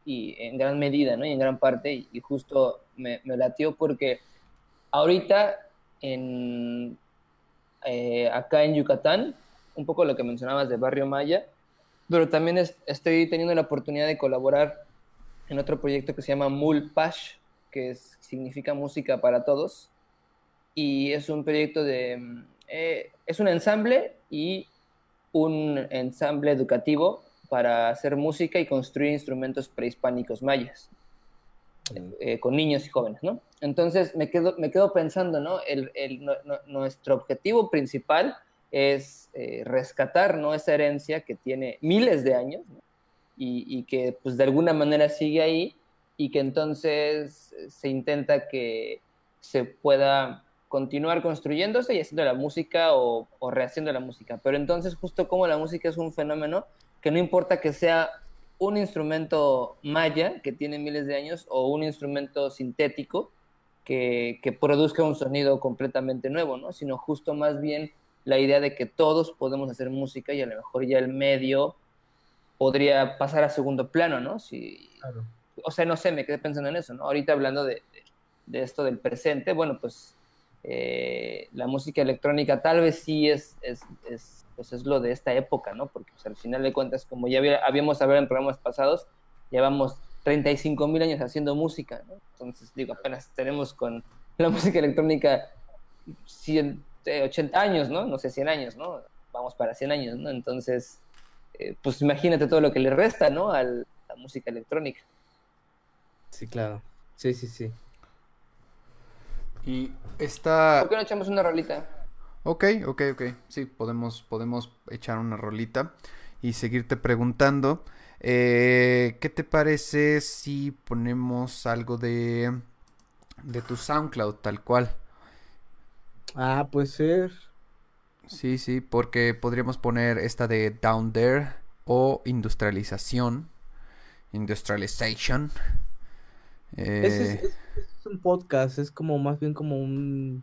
[SPEAKER 2] Y en gran medida, ¿no? Y en gran parte, y, justo me, me, latió porque ahorita en, eh, acá en Yucatán, un poco lo que mencionabas de Barrio Maya, pero también estoy teniendo la oportunidad de colaborar en otro proyecto que se llama Mulpash, que significa música para todos, y es un proyecto de eh, es un ensamble y un ensamble educativo para hacer música y construir instrumentos prehispánicos mayas eh, con niños y jóvenes, ¿no? Entonces me quedo, me quedo pensando, ¿no? El, nuestro objetivo principal es eh, rescatar, ¿no? Esa herencia que tiene miles de años y, y, que pues de alguna manera sigue ahí y que entonces se intenta que se pueda continuar construyéndose y haciendo la música o, rehaciendo la música. Pero entonces justo como la música es un fenómeno que no importa que sea un instrumento maya que tiene miles de años o un instrumento sintético que, produzca un sonido completamente nuevo, ¿no? Sino justo más bien la idea de que todos podemos hacer música y a lo mejor ya el medio podría pasar a segundo plano, ¿no? Si, O sea, no sé, me quedé pensando en eso, ¿no? Ahorita hablando de, de esto del presente, bueno, pues eh, la música electrónica tal vez sí es, es, es, pues es lo de esta época, ¿no? Porque pues, al final de cuentas, como ya habíamos hablado en programas pasados, llevamos 35 mil años haciendo música, ¿no? Entonces, digo, apenas tenemos con la música electrónica 100, 80 años, ¿no? No sé, 100 años, ¿no? Vamos para 100 años, ¿no? Entonces, eh, pues imagínate todo lo que le resta, ¿no? A la música electrónica.
[SPEAKER 3] Sí, claro. Sí, sí, sí.
[SPEAKER 1] Y esta...
[SPEAKER 2] ¿Por qué no echamos una rolita?
[SPEAKER 1] Ok, ok, ok. Sí, podemos, podemos echar una rolita y seguirte preguntando. Eh, ¿Qué te parece si ponemos algo de, de tu SoundCloud tal cual?
[SPEAKER 3] Ah, puede ser.
[SPEAKER 1] Sí, sí, porque podríamos poner esta de Down There o Industrialización. Industrialization.
[SPEAKER 3] Eh, es, un podcast, es como más bien como un,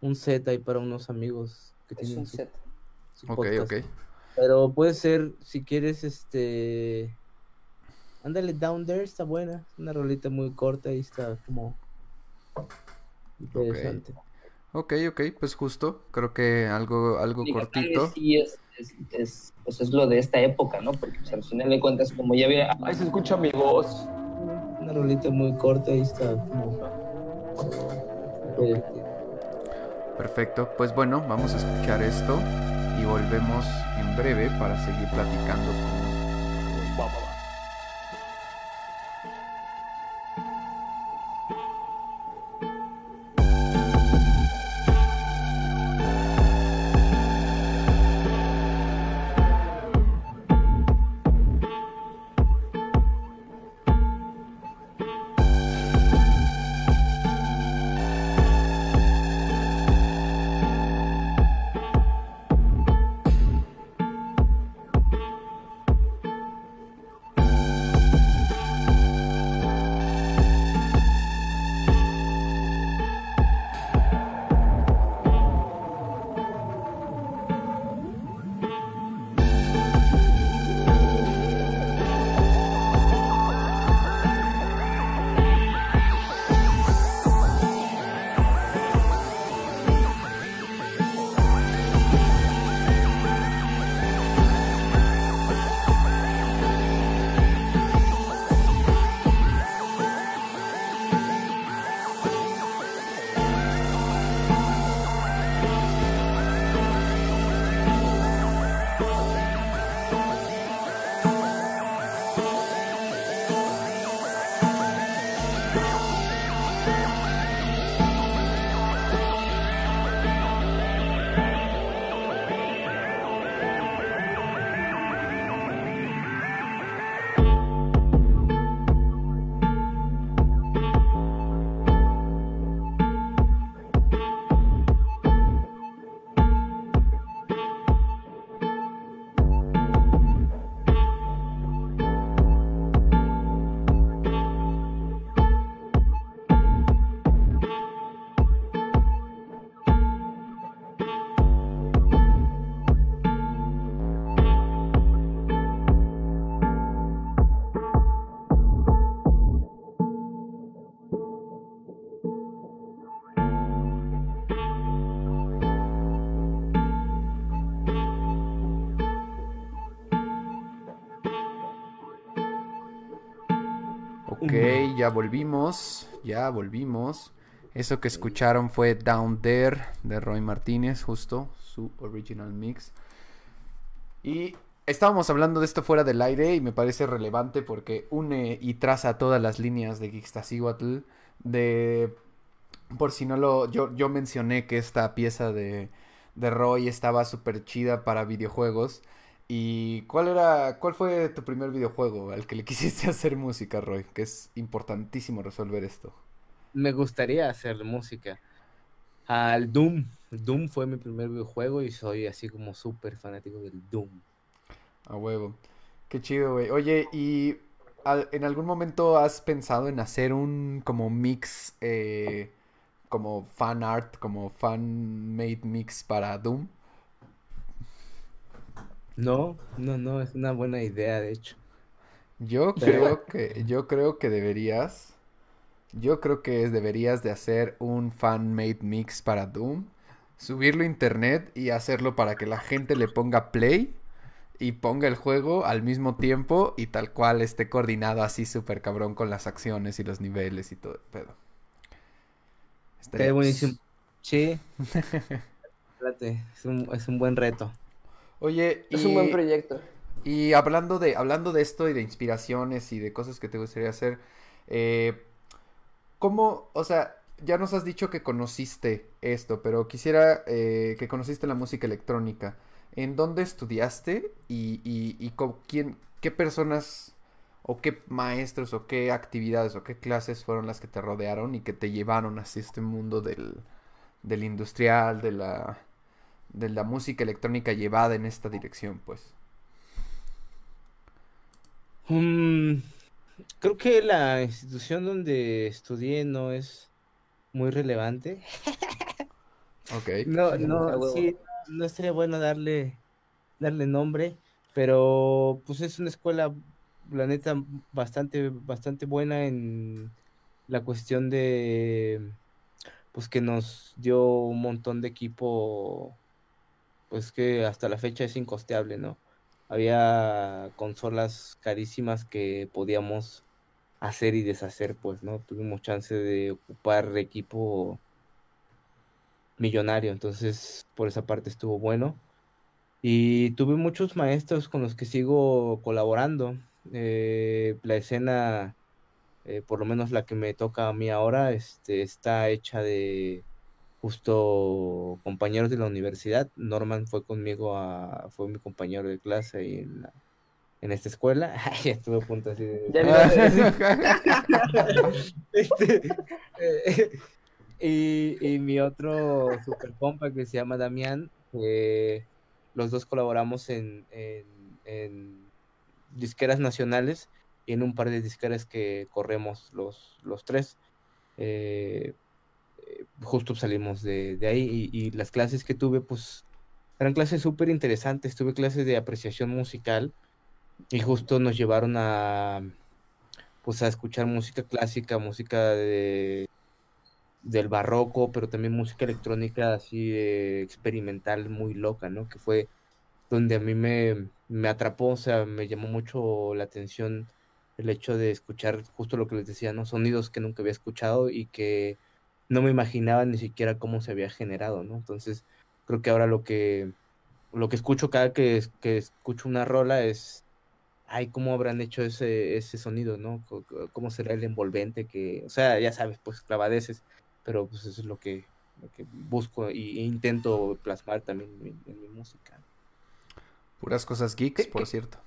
[SPEAKER 3] un set ahí para unos amigos que tienen un set.
[SPEAKER 1] ok, ok.
[SPEAKER 3] Pero puede ser, si quieres, este... Ándale, Down There está buena. Una rolita muy corta y está como...
[SPEAKER 1] Interesante. Ok, ok, pues justo, creo que algo, algo cortito.
[SPEAKER 2] Sí, es, es, pues es lo de esta época, ¿no? Porque pues, al final de cuentas, como ya había, ahí se escucha mi voz.
[SPEAKER 3] Una rolita muy corta, ahí está. como-
[SPEAKER 1] Perfecto, pues bueno, vamos a escuchar esto y volvemos en breve para seguir platicando con...
[SPEAKER 2] Va,
[SPEAKER 1] ya volvimos, ya volvimos. Eso que escucharon fue Down There de Roy Martínez, justo, su original mix. Y estábamos hablando de esto fuera del aire y me parece relevante porque une y traza todas las líneas de Gixtasíhuatl. De. Por si no lo. Yo, mencioné que esta pieza de, de Roy estaba súper chida para videojuegos. ¿Y cuál era, cuál fue tu primer videojuego al que le quisiste hacer música, Roy? Que es importantísimo resolver esto.
[SPEAKER 3] Me gustaría hacer música. Al Doom. Doom fue mi primer videojuego y soy así como súper fanático del Doom.
[SPEAKER 1] A huevo. Qué chido, güey. Oye, ¿y al- en algún momento has pensado en hacer un como mix, eh, como fan art, como fan made mix para Doom?
[SPEAKER 3] No, no, no, es una buena idea, de hecho.
[SPEAKER 1] Yo creo que, yo creo que deberías, yo creo que deberías de hacer un fan made mix para Doom, subirlo a internet y hacerlo para que la gente le ponga play y ponga el juego al mismo tiempo y tal cual esté coordinado así súper cabrón con las acciones y los niveles y todo el pedo. Estaría-
[SPEAKER 3] buenísimo. Sí. Espérate, es un, es un buen reto.
[SPEAKER 1] Oye,
[SPEAKER 2] Es un buen
[SPEAKER 1] y-
[SPEAKER 2] proyecto.
[SPEAKER 1] Y hablando de, hablando de esto y de inspiraciones y de cosas que te gustaría hacer, eh, ¿cómo, o sea, ya nos has dicho que conociste esto, pero quisiera eh, que conociste la música electrónica. ¿En dónde estudiaste y, y, y con quién, qué personas o qué maestros o qué actividades o qué clases fueron las que te rodearon y que te llevaron hacia este mundo del, del industrial, de la, de la música electrónica llevada en esta dirección, pues?
[SPEAKER 3] Mm, creo que la institución donde estudié no es muy relevante.
[SPEAKER 1] Ok.
[SPEAKER 3] No, no, sí, no estaría bueno darle, darle nombre, pero pues es una escuela, la neta, bastante, bastante buena en la cuestión de, pues que nos dio un montón de equipo pues que hasta la fecha es incosteable, ¿no? Había consolas carísimas que podíamos hacer y deshacer, pues, ¿no? Tuvimos chance de ocupar equipo millonario, entonces por esa parte estuvo bueno. Y tuve muchos maestros con los que sigo colaborando. Eh, la escena, eh, por lo menos la que me toca a mí ahora, este, está hecha de justo compañeros de la universidad. Norman fue conmigo a, fue mi compañero de clase ahí en, en esta escuela. ya estuve a punto así de... este, eh, y, y, mi otro super compa que se llama Damián, los dos colaboramos en, en, disqueras nacionales y en un par de disqueras que corremos los, los tres. Eh, justo salimos de, ahí y, las clases que tuve, pues eran clases súper interesantes. Tuve clases de apreciación musical y justo nos llevaron a, pues, a escuchar música clásica, música de del barroco, pero también música electrónica así experimental muy loca, ¿no? Que fue donde a mí me, me atrapó, o sea, me llamó mucho la atención el hecho de escuchar justo lo que les decía, ¿no? Sonidos que nunca había escuchado y que no me imaginaba ni siquiera cómo se había generado, ¿no? Entonces, creo que ahora lo que lo que escucho cada que, que escucho una rola es ay, cómo habrán hecho ese, ese sonido, ¿no? ¿Cómo será el envolvente que, o sea, ya sabes, pues clavadeces pero pues eso es lo que, lo que busco y, e intento plasmar también en, mi música.
[SPEAKER 1] Puras cosas geeks, por cierto.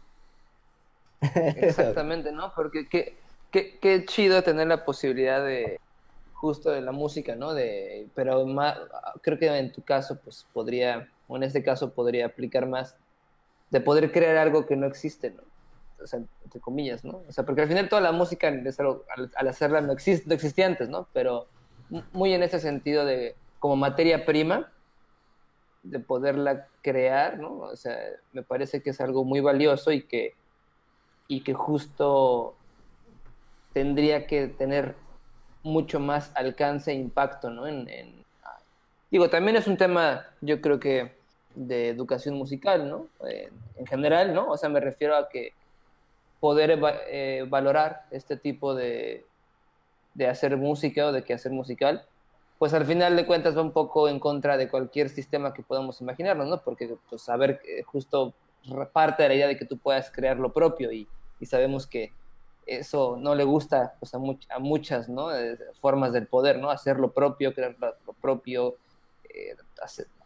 [SPEAKER 2] Exactamente, ¿no? Porque qué, qué, qué chido tener la posibilidad de justo de la música, ¿no? De, pero más, creo que en tu caso, pues podría, o en este caso podría aplicar más, de poder crear algo que no existe, ¿no? O sea, entre comillas, ¿no? O sea, porque al final toda la música, al, al hacerla, no, existe, no existía antes, ¿no? Pero muy en ese sentido de como materia prima, de poderla crear, ¿no? O sea, me parece que es algo muy valioso y que, y que justo tendría que tener mucho más alcance e impacto, ¿no? En, digo, también es un tema, yo creo que de educación musical, ¿no? en general, ¿no? O sea, me refiero a que poder eh, valorar este tipo de, de hacer música o de que hacer musical, pues al final de cuentas va un poco en contra de cualquier sistema que podamos imaginarnos, ¿no? Porque pues saber justo parte de la idea de que tú puedas crear lo propio y, y sabemos que eso no le gusta pues, a, a, muchas ¿no? Eh, formas del poder, ¿no? Hacer lo propio, crear lo propio, eh,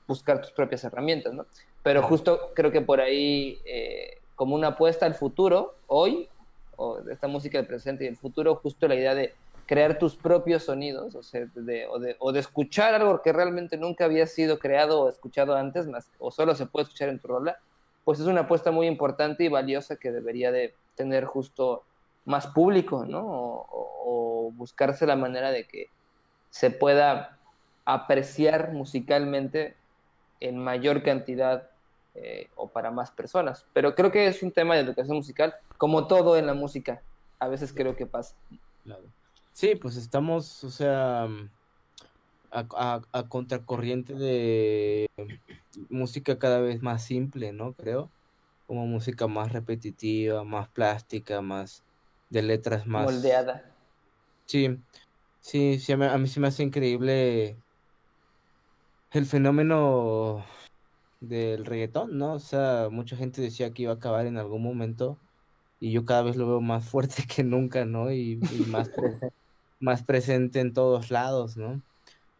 [SPEAKER 2] buscar tus propias herramientas, ¿no? Pero justo creo que por ahí, eh, como una apuesta al futuro, hoy, o de esta música del presente y el futuro, justo la idea de crear tus propios sonidos, o, sea, de, o, de, o, de, escuchar algo que realmente nunca había sido creado o escuchado antes, más, o solo se puede escuchar en tu rola, pues es una apuesta muy importante y valiosa que debería de tener justo más público, ¿no? O, buscarse la manera de que se pueda apreciar musicalmente en mayor cantidad eh, o para más personas. Pero creo que es un tema de educación musical, como todo en la música, a veces creo que pasa.
[SPEAKER 3] Claro. Sí, pues estamos, o sea, a, a, contracorriente de música cada vez más simple, ¿no? Creo. Como música más repetitiva, más plástica, más de letras más...
[SPEAKER 2] Moldeada.
[SPEAKER 3] Sí, sí, sí, a mí, se me hace increíble el fenómeno del reggaetón, ¿no? O sea, mucha gente decía que iba a acabar en algún momento y yo cada vez lo veo más fuerte que nunca, ¿no? Y, y más presente más presente en todos lados, ¿no?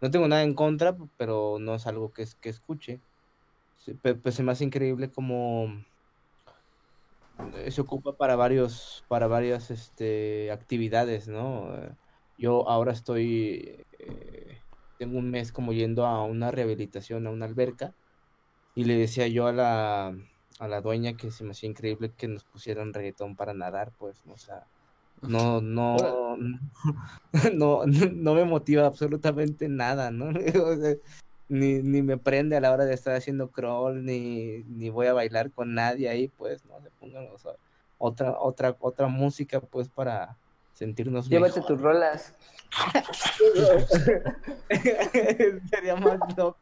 [SPEAKER 3] No tengo nada en contra, pero no es algo que, que escuche. Pues se me hace increíble como se ocupa para varios, para varias este, actividades, ¿no? Yo ahora estoy, eh, tengo un mes como yendo a una rehabilitación, a una alberca, y le decía yo a la, a la dueña que se me hacía increíble que nos pusieran reggaetón para nadar, pues, ¿no? o sea, no, no, no, no me motiva absolutamente nada, ¿no? ni, ni me prende a la hora de estar haciendo crawl, ni, ni voy a bailar con nadie ahí, pues, ¿no? Se pongan otra, otra, otra música, pues, para sentirnos
[SPEAKER 2] Llévate tus rolas.
[SPEAKER 3] Sería más loco.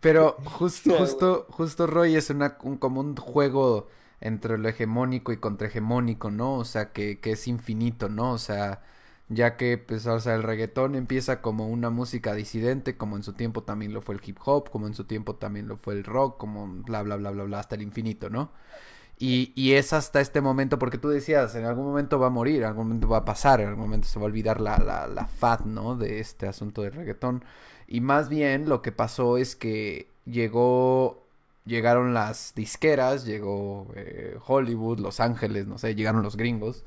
[SPEAKER 1] Pero justo, justo, justo Roy es una, un, como un juego entre lo hegemónico y contrahegemónico, ¿no? O sea, que, que es infinito, ¿no? O sea, ya que pues, o sea, el reggaetón empieza como una música disidente, como en su tiempo también lo fue el hip hop, como en su tiempo también lo fue el rock, como bla, bla, bla, bla, bla, hasta el infinito, ¿no? Y, y es hasta este momento, porque tú decías, en algún momento va a morir, en algún momento va a pasar, en algún momento se va a olvidar la, la, la fad, ¿no? De este asunto del reggaetón. Y más bien lo que pasó es que llegó llegaron las disqueras, llegó eh, Hollywood, Los Ángeles, no sé, llegaron los gringos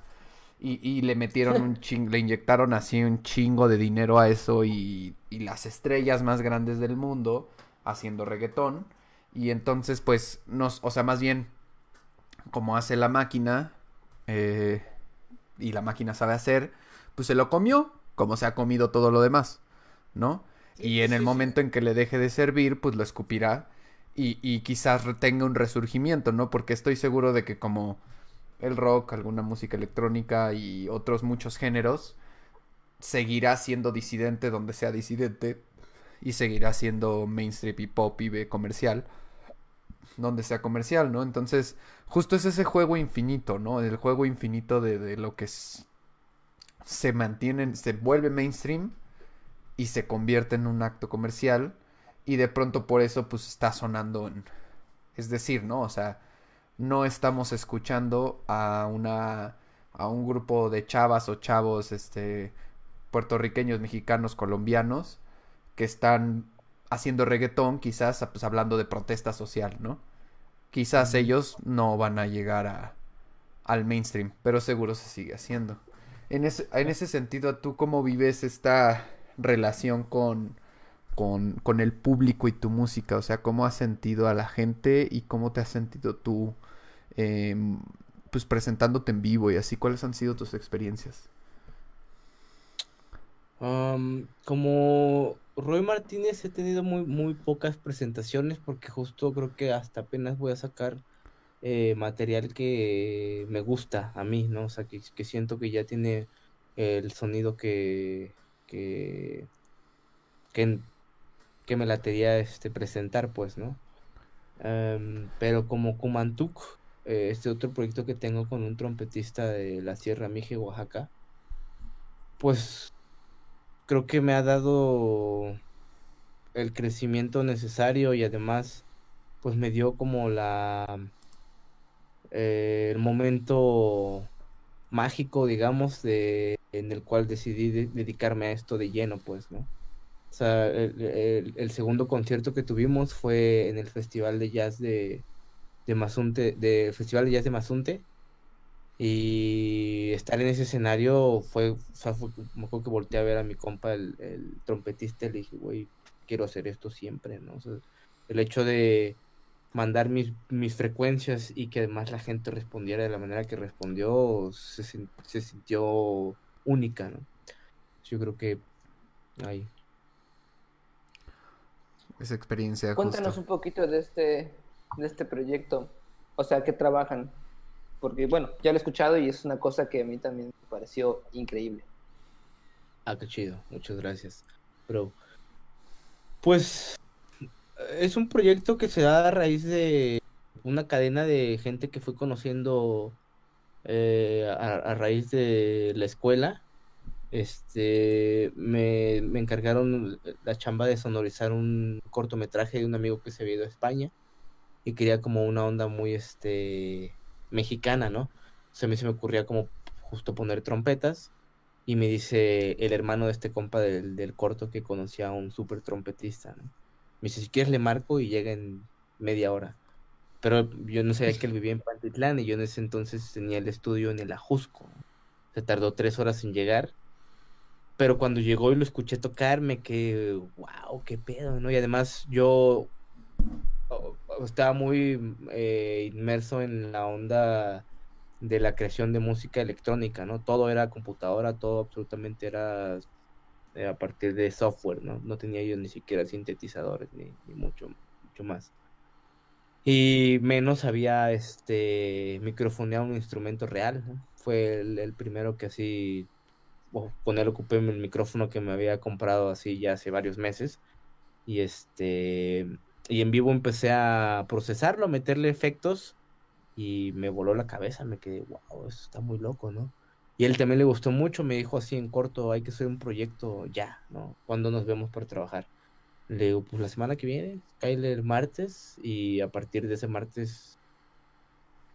[SPEAKER 1] y, y le metieron un ching, le inyectaron así un chingo de dinero a eso y, y, las estrellas más grandes del mundo haciendo reggaetón y entonces pues nos, o sea, más bien como hace la máquina eh, y la máquina sabe hacer, pues se lo comió como se ha comido todo lo demás, ¿no? Y en el momento en que le deje de servir, pues lo escupirá y, quizás tenga un resurgimiento, ¿no? Porque estoy seguro de que como el rock, alguna música electrónica y otros muchos géneros, seguirá siendo disidente donde sea disidente y seguirá siendo mainstream y pop y comercial donde sea comercial, ¿no? Entonces, justo es ese juego infinito, ¿no? El juego infinito de, de lo que se mantiene, se vuelve mainstream y se convierte en un acto comercial y de pronto por eso pues está sonando en... Es decir, ¿no? O sea, no estamos escuchando a una... a un grupo de chavas o chavos, este, puertorriqueños, mexicanos, colombianos, que están haciendo reggaetón, quizás, pues hablando de protesta social, ¿no? Quizás ellos no van a llegar a, al mainstream, pero seguro se sigue haciendo. En ese, en ese sentido, ¿tú cómo vives esta relación con con, el público y tu música? O sea, ¿cómo has sentido a la gente y cómo te has sentido tú em, pues presentándote en vivo y así? ¿Cuáles han sido tus experiencias?
[SPEAKER 3] como Roy Martínez he tenido muy, muy pocas presentaciones porque justo creo que hasta apenas voy a sacar eh, material que me gusta a mí, ¿no? O sea, que, que siento que ya tiene el sonido que, que, que que me la quería este, presentar, pues, ¿no? Em, pero como Kumantuk, eh, este otro proyecto que tengo con un trompetista de la Sierra Mije, Oaxaca, pues creo que me ha dado el crecimiento necesario y además pues me dio como la eh, el momento mágico digamos de en el cual decidí dedicarme a esto de lleno pues no o sea, el, segundo concierto que tuvimos fue en el Festival de Jazz de, de Mazunte, de Festival de Jazz de Mazunte. Y estar en ese escenario fue, o sea, fue, me acuerdo que volteé a ver a mi compa, el, trompetista, y le dije, güey, quiero hacer esto siempre, ¿no? O sea, el hecho de mandar mis, mis frecuencias y que además la gente respondiera de la manera que respondió, se, se sintió única, ¿no? Yo creo que ahí
[SPEAKER 1] esa experiencia.
[SPEAKER 2] Cuéntanos un poquito de este, de este proyecto, o sea, ¿qué trabajan? Porque, bueno, ya lo he escuchado y es una cosa que a mí también me pareció increíble.
[SPEAKER 3] Ah, qué chido, muchas gracias. Pero, pues, es un proyecto que se da a raíz de una cadena de gente que fui conociendo eh, a raíz de la escuela este, me, encargaron la chamba de sonorizar un cortometraje de un amigo que se había ido a España y quería como una onda muy, este, mexicana, ¿no? O sea, a mí se me ocurría como justo poner trompetas y me dice el hermano de este compa del, corto que conocía a un súper trompetista, ¿no? Me dice, si quieres le marco y llega en media hora. Pero yo no sabía que él vivía en Pantitlán y yo en ese entonces tenía el estudio en el Ajusco. Se tardó tres horas en llegar pero cuando llegó y lo escuché tocar, me quedé, wow, qué pedo, ¿no? Y además yo estaba muy eh, inmerso en la onda de la creación de música electrónica, ¿no? Todo era computadora, todo absolutamente era eh, a partir de software, ¿no? No tenía yo ni siquiera sintetizadores ni, mucho, mucho más. Y menos había este microfoneado un instrumento real, ¿no? Fue el primero que así poner ocupé el micrófono que me había comprado así ya hace varios meses y este y en vivo empecé a procesarlo, a meterle efectos y me voló la cabeza, me quedé, wow, eso está muy loco, ¿no? Y él también le gustó mucho, me dijo así en corto, hay que hacer un proyecto ya, ¿no? ¿Cuándo nos vemos para trabajar? Le digo, pues la semana que viene, cae el martes y a partir de ese martes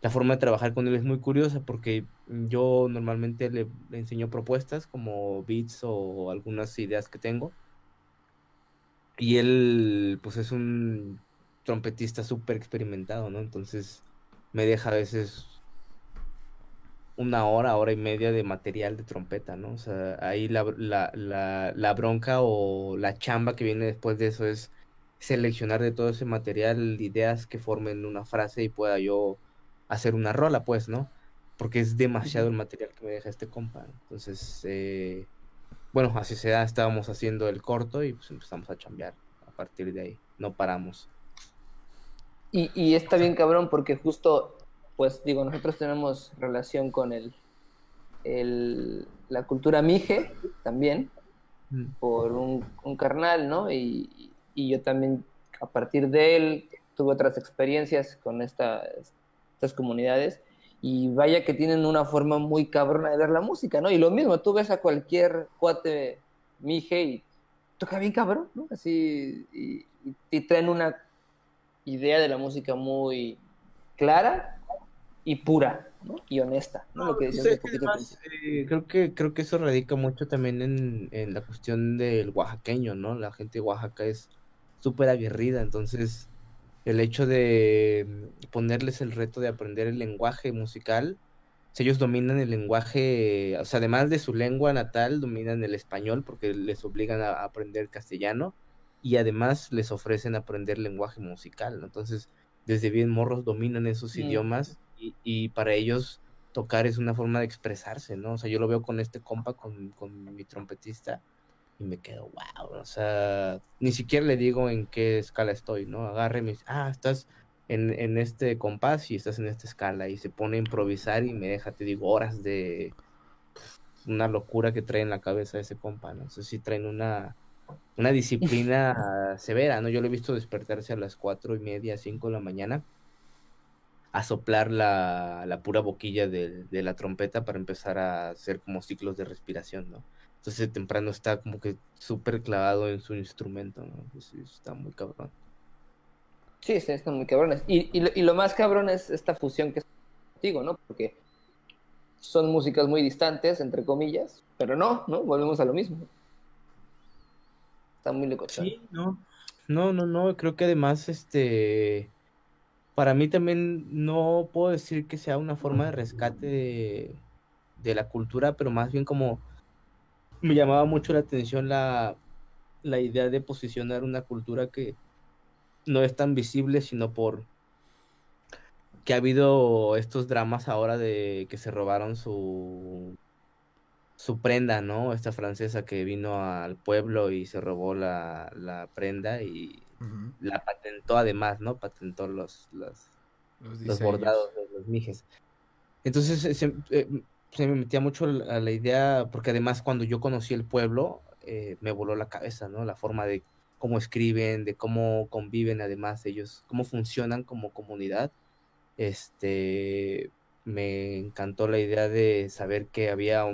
[SPEAKER 3] la forma de trabajar con él es muy curiosa porque yo normalmente le, le enseño propuestas como beats o algunas ideas que tengo. Y él, pues es un trompetista súper experimentado, ¿no? Entonces me deja a veces una hora, hora y media de material de trompeta, ¿no? O sea, ahí la, la, la, bronca o la chamba que viene después de eso es seleccionar de todo ese material ideas que formen una frase y pueda yo hacer una rola, pues, ¿no? Porque es demasiado el material que me deja este compa. Entonces, eh, bueno, así se da, estábamos haciendo el corto y pues empezamos a chambear a partir de ahí, no paramos.
[SPEAKER 2] Y, y está bien cabrón porque justo, pues digo, nosotros tenemos relación con el, el la cultura mije también, mm. por un, un, carnal, ¿no? Y, y yo también, a partir de él, tuve otras experiencias con esta, comunidades y vaya que tienen una forma muy cabrona de ver la música, ¿no? Y lo mismo, tú ves a cualquier cuate mije y toca bien cabrón, ¿no? Así, y, y, traen una idea de la música muy clara y pura, ¿no? Y honesta, ¿no? Lo que
[SPEAKER 3] decías eh, creo que creo que eso radica mucho también en, en la cuestión del oaxaqueño, ¿no? La gente de Oaxaca es súper aguerrida, entonces el hecho de mm, ponerles el reto de aprender el lenguaje musical. Si ellos dominan el lenguaje, o sea, además de su lengua natal, dominan el español porque les obligan a aprender castellano y además les ofrecen aprender lenguaje musical. Entonces, desde bien morros dominan esos idiomas y, y, para ellos tocar es una forma de expresarse, ¿no? O sea, yo lo veo con este compa, con, con mi trompetista y me quedo, wow, o sea, ni siquiera le digo en qué escala estoy, ¿no? Agarre dice, ah, estás en, en este compás y estás en esta escala y se pone a improvisar y me deja, te digo, horas de una locura que trae en la cabeza ese compa, ¿no? O sea, sí traen una, una disciplina severa, ¿no? Yo lo he visto despertarse a las cuatro y media, cinco de la mañana a soplar la, la pura boquilla de, de, la trompeta para empezar a hacer como ciclos de respiración, ¿no? Entonces temprano está como que súper clavado en su instrumento, ¿no? Pues está muy cabrón.
[SPEAKER 2] Sí, sí, están muy cabrones. Y, y, lo, más cabrón es esta fusión que es contigo, ¿no? Porque son músicas muy distantes, entre comillas, pero no, ¿no? Volvemos a lo mismo. Está muy loco.
[SPEAKER 3] Sí, no. No, no, no. Creo que además, este. Para mí también no puedo decir que sea una forma de rescate de, de la cultura, pero más bien como me llamaba mucho la atención la, la idea de posicionar una cultura que no es tan visible, sino por que ha habido estos dramas ahora de que se robaron su su prenda, ¿no? Esta francesa que vino al pueblo y se robó la, la prenda y la patentó además, ¿no? Patentó los, los, los, bordados de los mijes. Entonces, eh, se me metía mucho a la idea, porque además cuando yo conocí el pueblo, eh, me voló la cabeza, ¿no? La forma de cómo escriben, de cómo conviven además ellos, cómo funcionan como comunidad. Este, me encantó la idea de saber que había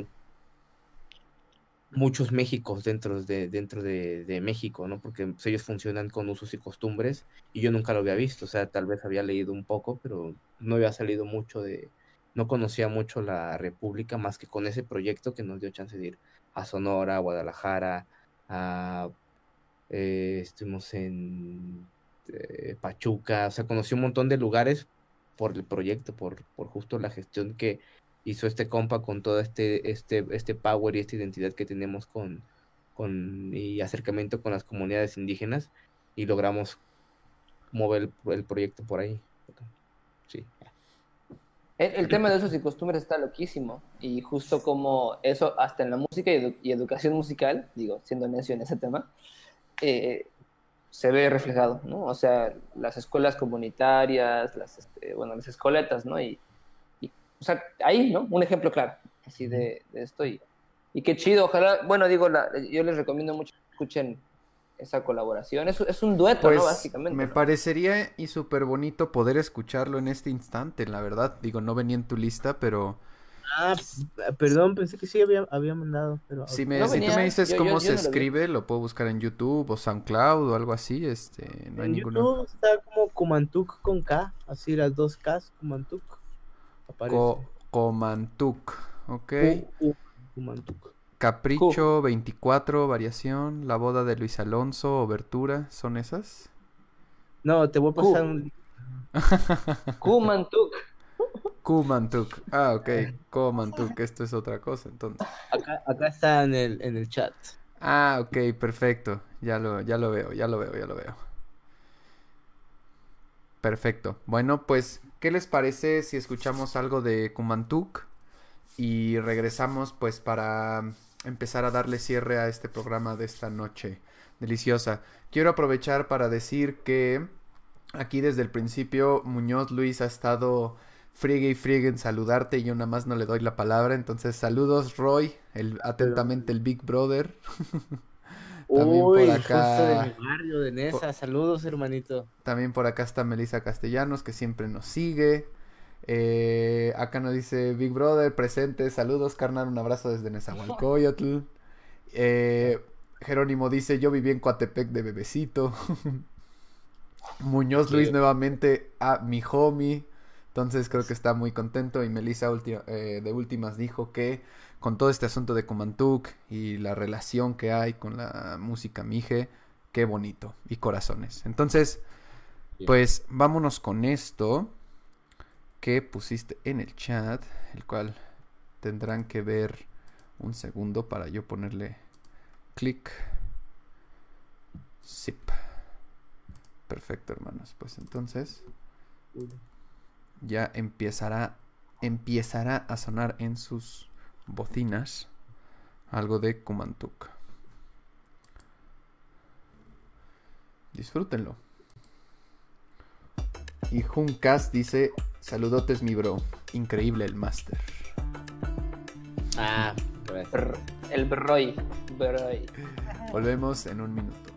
[SPEAKER 3] muchos Méxicos dentro de, dentro de, México, ¿no? Porque pues, ellos funcionan con usos y costumbres y yo nunca lo había visto, o sea, tal vez había leído un poco, pero no había salido mucho de, no conocía mucho la República más que con ese proyecto que nos dio chance de ir a Sonora, a Guadalajara, a, eh, estuvimos en eh, Pachuca, o sea, conocí un montón de lugares por el proyecto, por, por justo la gestión que hizo este compa con todo este, este, este power y esta identidad que tenemos con, con y acercamiento con las comunidades indígenas y logramos mover el, el proyecto por ahí. Sí.
[SPEAKER 2] El, tema de esos y costumbres está loquísimo. Y justo como eso, hasta en la música y, educación musical, digo, siendo necio en ese tema, eh, se ve reflejado, ¿no? O sea, las escuelas comunitarias, las, este, bueno, las escoletas, ¿no? Y, o sea, ahí, ¿no? Un ejemplo claro, así de, esto. Y, y, qué chido, ojalá, bueno, digo, yo les recomiendo mucho que escuchen esa colaboración. Es, es un dueto,
[SPEAKER 1] Pues
[SPEAKER 2] ¿no? Básicamente.
[SPEAKER 1] me
[SPEAKER 2] ¿no?
[SPEAKER 1] parecería y súper bonito poder escucharlo en este instante, la verdad. Digo, no venía en tu lista, pero
[SPEAKER 3] Ah, p- perdón, pensé que sí había, había mandado, pero...
[SPEAKER 1] si, me,
[SPEAKER 2] No
[SPEAKER 1] si tú me dices
[SPEAKER 2] yo-
[SPEAKER 1] cómo
[SPEAKER 2] yo
[SPEAKER 1] se
[SPEAKER 2] no lo vi.
[SPEAKER 1] escribe, lo puedo buscar en YouTube o SoundCloud o algo así. Este, no hay
[SPEAKER 3] en
[SPEAKER 1] ninguno.
[SPEAKER 3] YouTube está como Kumantuk con K, así las dos Ks, Kumantuk. Aparece.
[SPEAKER 1] Co- Comantuc, ok.
[SPEAKER 3] Ku- Kumantuk.
[SPEAKER 1] Capricho 24, variación. La boda de Luis Alonso, obertura. ¿Son esas?
[SPEAKER 3] No, te voy a pasar un...
[SPEAKER 2] Kumantuk.
[SPEAKER 1] Kumantuk. Ah, ok. Comantuk. Esto es otra cosa, entonces.
[SPEAKER 3] Acá, acá está en el, en el chat.
[SPEAKER 1] Ah, ok, perfecto. Ya lo, ya lo veo, ya lo veo, ya lo veo. Perfecto. Bueno, pues, ¿qué les parece si escuchamos algo de Kumantuk? Y regresamos, pues, para empezar a darle cierre a este programa de esta noche deliciosa. Quiero aprovechar para decir que aquí desde el principio Muñoz Luis ha estado friegue y friegue en saludarte y yo nada más no le doy la palabra. Entonces, saludos, Roy, el, atentamente el Big Brother. También por acá-
[SPEAKER 3] justo de mi barrio, de Nesa. Saludos, hermanito.
[SPEAKER 1] También por acá está Melissa Castellanos, que siempre nos sigue. Eh, acá nos dice Big Brother, presente. Saludos, carnal. Un abrazo desde Nezahualcóyotl. Eh, Jerónimo dice: Yo viví en Coatepec de bebecito. Muñoz Luis nuevamente a mi homie. Entonces creo que está muy contento. Y Melissa eh, de últimas dijo que con todo este asunto de Comantuk y la relación que hay con la música Mije, qué bonito. Y corazones. Entonces, pues vámonos con esto que pusiste en el chat, el cual tendrán que ver un segundo para yo ponerle clic. Zip. Perfecto, hermanos. Pues entonces ya empezará empezará a sonar en sus bocinas algo de Kumantuk. Disfrútenlo. Y Juncas dice, saludotes mi bro, increíble el máster.
[SPEAKER 3] Ah,
[SPEAKER 2] El Broy. Broy.
[SPEAKER 1] Volvemos en un minuto.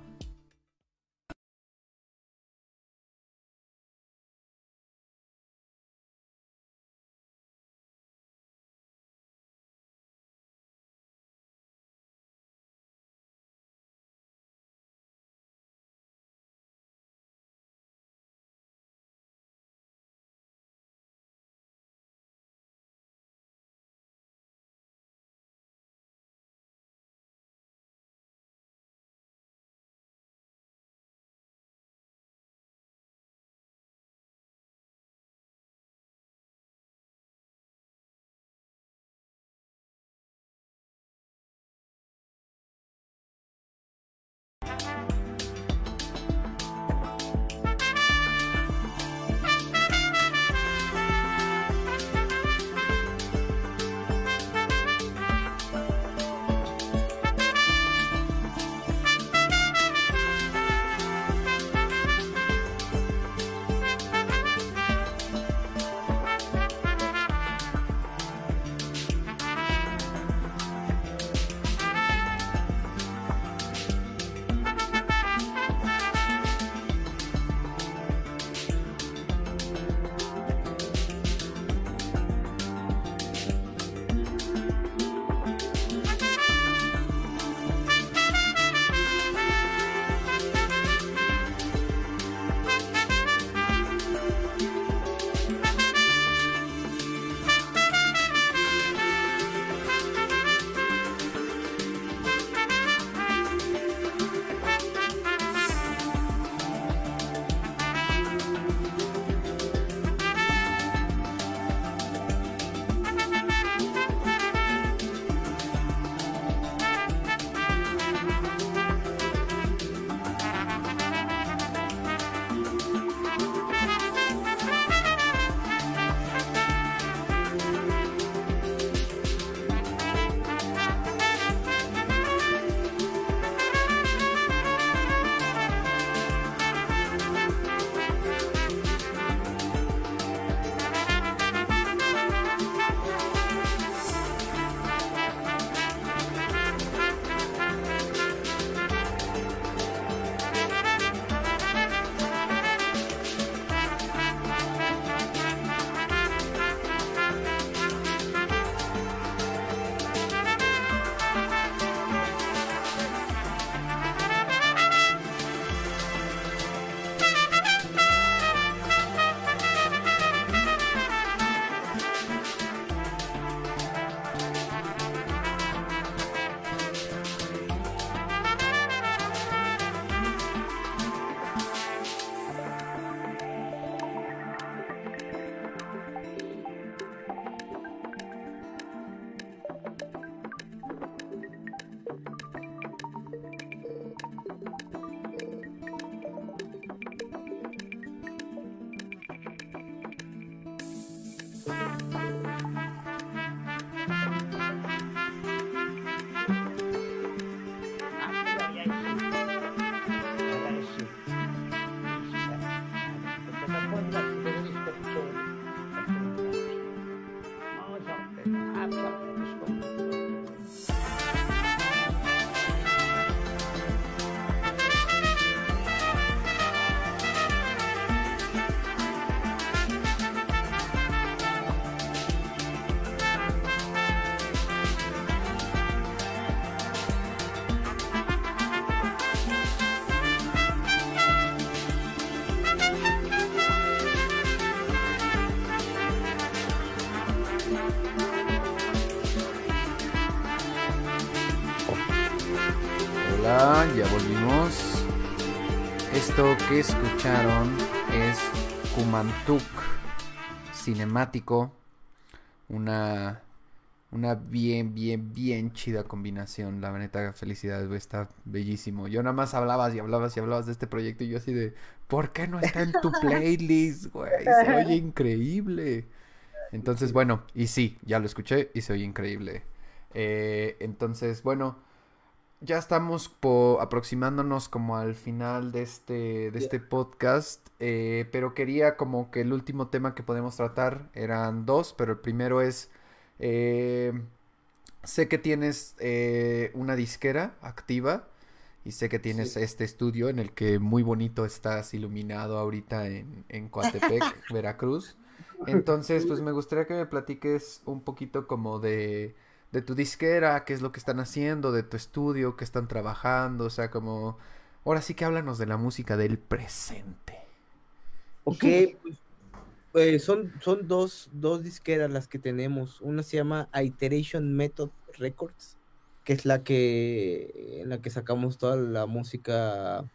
[SPEAKER 1] Ya volvimos. Esto que escucharon es Kumantuk cinemático. Una, una bien, bien, bien chida combinación. La neta, felicidades, güey. Está bellísimo. Yo nada más hablabas y hablabas y hablabas de este proyecto y yo así de, ¿por qué no está en tu playlist, güey? Se oye increíble. Entonces, bueno, y sí, ya lo escuché y se oye increíble. Eh, entonces, bueno, ya estamos po- aproximándonos como al final de este, de este podcast, eh, pero quería como que el último tema que podemos tratar eran dos, pero el primero es, eh, sé que tienes eh, una disquera activa y sé que tienes
[SPEAKER 3] Sí.
[SPEAKER 1] este estudio en el que muy bonito estás iluminado ahorita en, en Coatepec, Veracruz. Entonces, pues me gustaría que me platiques un poquito como de, de tu disquera, qué es lo que están haciendo, de tu estudio, qué están trabajando, o sea, como... Ahora sí que háblanos de la música del presente.
[SPEAKER 3] Ok, pues, eh, son, son dos, dos disqueras las que tenemos. Una se llama Iteration Method Records, que es la que en la que sacamos toda la música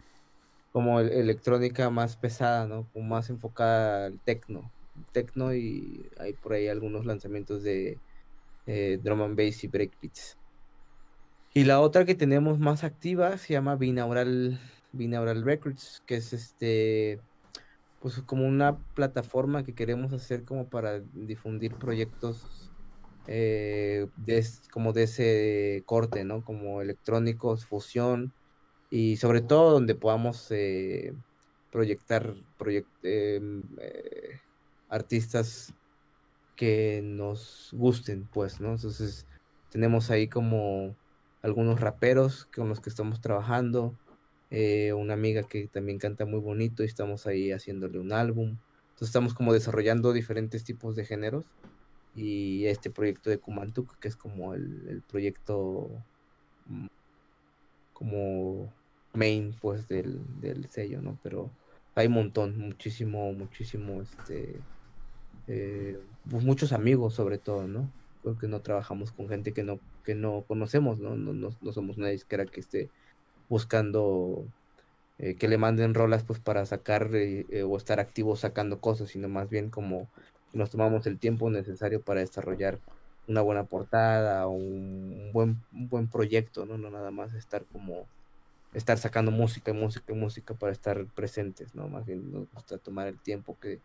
[SPEAKER 3] como el- electrónica más pesada, ¿no? Como más enfocada al techno. Techno y hay por ahí algunos lanzamientos de eh, drum and bass y breakbeats. Y la otra que tenemos más activa se llama Binaural, Binaural Records, que es este pues como una plataforma que queremos hacer como para difundir proyectos eh, de como de ese corte, ¿no? Como electrónicos, fusión y sobre todo donde podamos eh, proyectar proyec- em, artistas que nos gusten, pues, ¿no? Entonces tenemos ahí como algunos raperos con los que estamos trabajando, eh, una amiga que también canta muy bonito y estamos ahí haciéndole un álbum. Entonces estamos como desarrollando diferentes tipos de géneros y este proyecto de Kumantuk, que es como el, el proyecto mm, como main pues del, del sello, ¿no? Pero hay un montón, muchísimo, muchísimo, este, eh, pues muchos amigos sobre todo, ¿no? Porque no trabajamos con gente que no, que no conocemos, ¿no? No, no, no somos una disquera que esté buscando eh, que le manden rolas pues para sacar eh, eh, o estar activos sacando cosas, sino más bien como nos tomamos el tiempo necesario para desarrollar una buena portada o un, buen, buen proyecto, ¿no? No nada más estar como estar sacando música y música y música para estar presentes, ¿no? Más bien nos gusta tomar el tiempo que,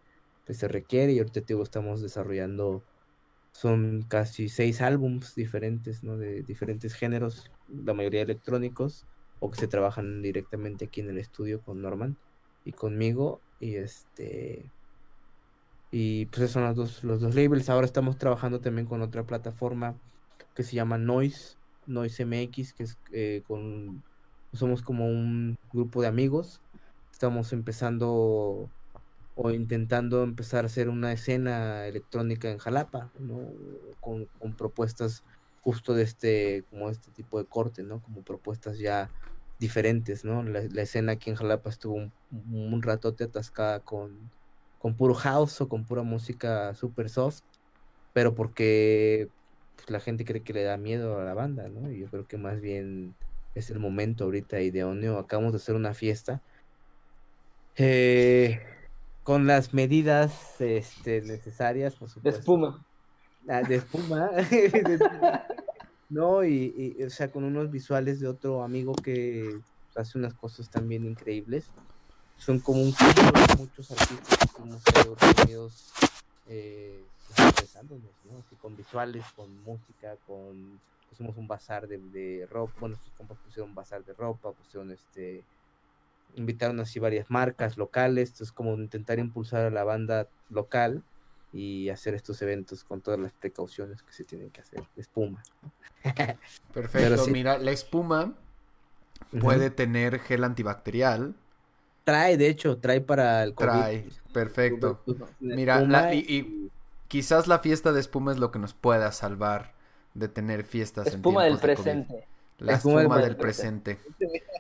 [SPEAKER 3] que se requiere y ahorita digo, estamos desarrollando son casi seis álbums diferentes, ¿no? De diferentes géneros, la mayoría electrónicos, o que se trabajan directamente aquí en el estudio con Norman y conmigo. Y este. Y pues esos son los dos, los dos labels. Ahora estamos trabajando también con otra plataforma que se llama Noise, Noise MX, que es eh, con. Somos como un grupo de amigos. Estamos empezando o intentando empezar a hacer una escena electrónica en Jalapa, ¿no? Con, propuestas justo de este, como este tipo de corte, ¿no? Como propuestas ya diferentes, ¿no? La, escena aquí en Jalapa estuvo un, un ratote atascada con, con puro house o con pura música super soft, pero porque pues, la gente cree que le da miedo a la banda, ¿no? Y yo creo que más bien es el momento ahorita idóneo. Acabamos de hacer una fiesta. Eh, con las medidas este, necesarias, por
[SPEAKER 2] De
[SPEAKER 3] supuesto.
[SPEAKER 2] espuma.
[SPEAKER 3] Ah, de espuma. de- no, y, y, o sea, con unos visuales de otro amigo que hace unas cosas también increíbles. Son como un de muchos artistas que estuvimos ahí reunidos, eh, ¿no? Así con visuales, con música, con pusimos un bazar de, de ropa, bueno, estos compas pusieron un bazar de ropa, pusieron este invitaron así varias marcas locales, entonces como intentar impulsar a la banda local y hacer estos eventos con todas las precauciones que se tienen que hacer, espuma.
[SPEAKER 1] Perfecto, mira, la espuma puede tener gel antibacterial.
[SPEAKER 3] Trae, de hecho, trae para el
[SPEAKER 1] COVID. Trae, perfecto. Mira, y, quizás la fiesta de espuma es lo que nos pueda salvar de tener fiestas
[SPEAKER 2] espuma del presente.
[SPEAKER 1] La espuma, del presente.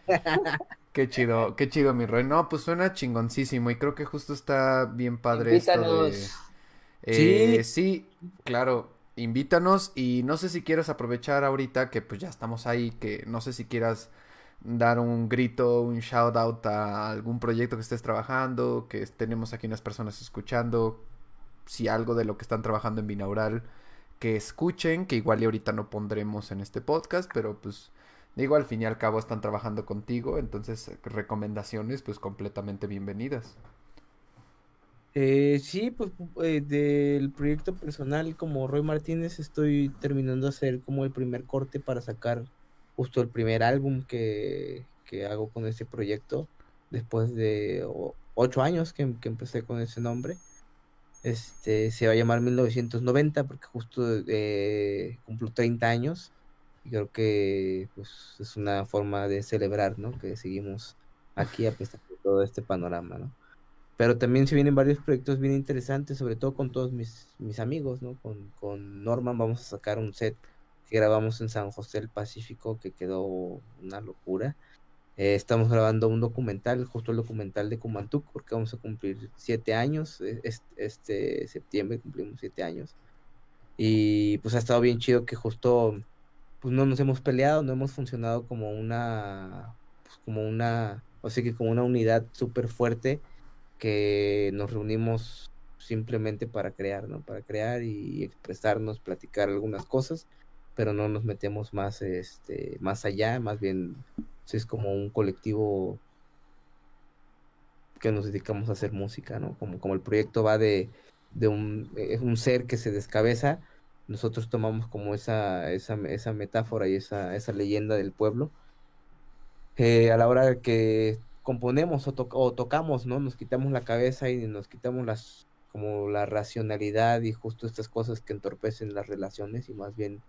[SPEAKER 1] qué chido, qué chido, mi Roy. No, pues suena chingoncísimo y creo que justo está bien padre esto de... Eh, ¿Sí? claro, invítanos y no sé si quieres aprovechar ahorita que pues ya estamos ahí, que no sé si quieras dar un grito, un shout out a algún proyecto que estés trabajando, que tenemos aquí unas personas escuchando, si algo de lo que están trabajando en Binaural que escuchen, que igual y ahorita no pondremos en este podcast, pero pues digo, al fin y al cabo están trabajando contigo, entonces recomendaciones pues completamente bienvenidas.
[SPEAKER 3] Eh, sí, pues eh, del proyecto personal como Roy Martínez estoy terminando de hacer como el primer corte para sacar justo el primer álbum que, que hago con este proyecto después de ocho años que, que empecé con ese nombre. Este, se va a llamar 1990 porque justo eh, cumplo 30 años y creo que pues, es una forma de celebrar, ¿no? Que seguimos aquí a pesar de todo este panorama, ¿no? Pero también se vienen varios proyectos bien interesantes, sobre todo con todos mis, mis amigos, ¿no? Con, con Norman vamos a sacar un set que grabamos en San José del Pacífico que quedó una locura. Eh, estamos grabando un documental, justo el documental de Kumantuk, porque vamos a cumplir siete años. E, este, septiembre cumplimos siete años. Y pues ha estado bien chido que justo pues no nos hemos peleado, no hemos funcionado como una, pues, como una, o sea que como una unidad súper fuerte que nos reunimos simplemente para crear, ¿no? Para crear y expresarnos, platicar algunas cosas, pero no nos metemos más, este, más allá, más bien es como un colectivo que nos dedicamos a hacer música, ¿no? Como, como el proyecto va de, de un, es un ser que se descabeza, nosotros tomamos como esa, esa, esa metáfora y esa, esa leyenda del pueblo. Eh, a la hora que componemos o, o, tocamos, ¿no? Nos quitamos la cabeza y nos quitamos las como la racionalidad y justo estas cosas que entorpecen las relaciones y más bien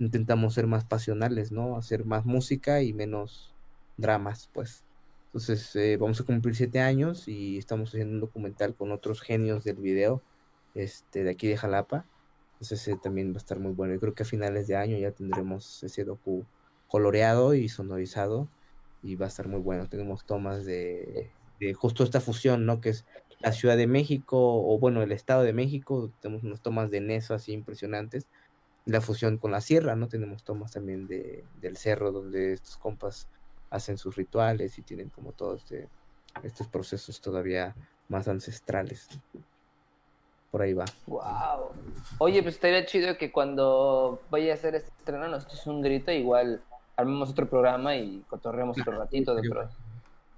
[SPEAKER 3] intentamos ser más pasionales, ¿no? Hacer más música y menos dramas, pues. Entonces, eh, vamos a cumplir siete años y estamos haciendo un documental con otros genios del video, este, de aquí de Jalapa. Entonces, ese también va a estar muy bueno. Yo creo que a finales de año ya tendremos ese docu coloreado y sonorizado y va a estar muy bueno. Tenemos tomas de, de justo esta fusión, ¿no? Que es la Ciudad de México o bueno, el Estado de México. Tenemos unas tomas de Neso así impresionantes. La fusión con la sierra, ¿no? Tenemos tomas también de, del cerro donde estos compas hacen sus rituales y tienen como todos este, estos procesos todavía más ancestrales. Por ahí va.
[SPEAKER 2] Wow. Oye, pues estaría chido que cuando vaya a hacer este estreno nos eches un grito, igual armemos otro programa y cotorreamos otro ratito de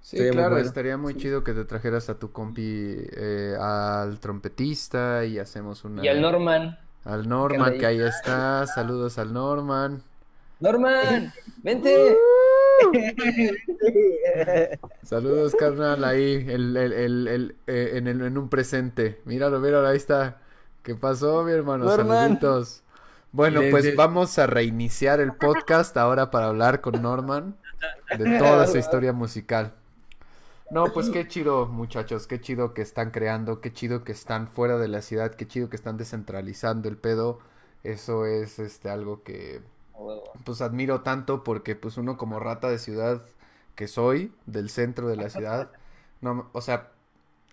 [SPEAKER 1] Sí, claro, estaría muy chido que te trajeras a tu compi, eh, al trompetista y hacemos una...
[SPEAKER 2] Y al Norman.
[SPEAKER 1] Al Norman, que ahí está. Saludos al Norman.
[SPEAKER 2] Norman, vente.
[SPEAKER 1] Saludos, carnal, ahí, el, el, eh, en, en, un presente. Míralo, míralo, ahí está. ¿Qué pasó, mi hermano? Saluditos. Bueno, pues vamos a reiniciar el podcast ahora para hablar con Norman de toda su historia musical. No, pues qué chido, muchachos, qué chido que están creando, qué chido que están fuera de la ciudad, qué chido que están descentralizando el pedo. Eso es este algo que pues admiro tanto porque pues uno como rata de ciudad que soy, del centro de la ciudad, no, o sea,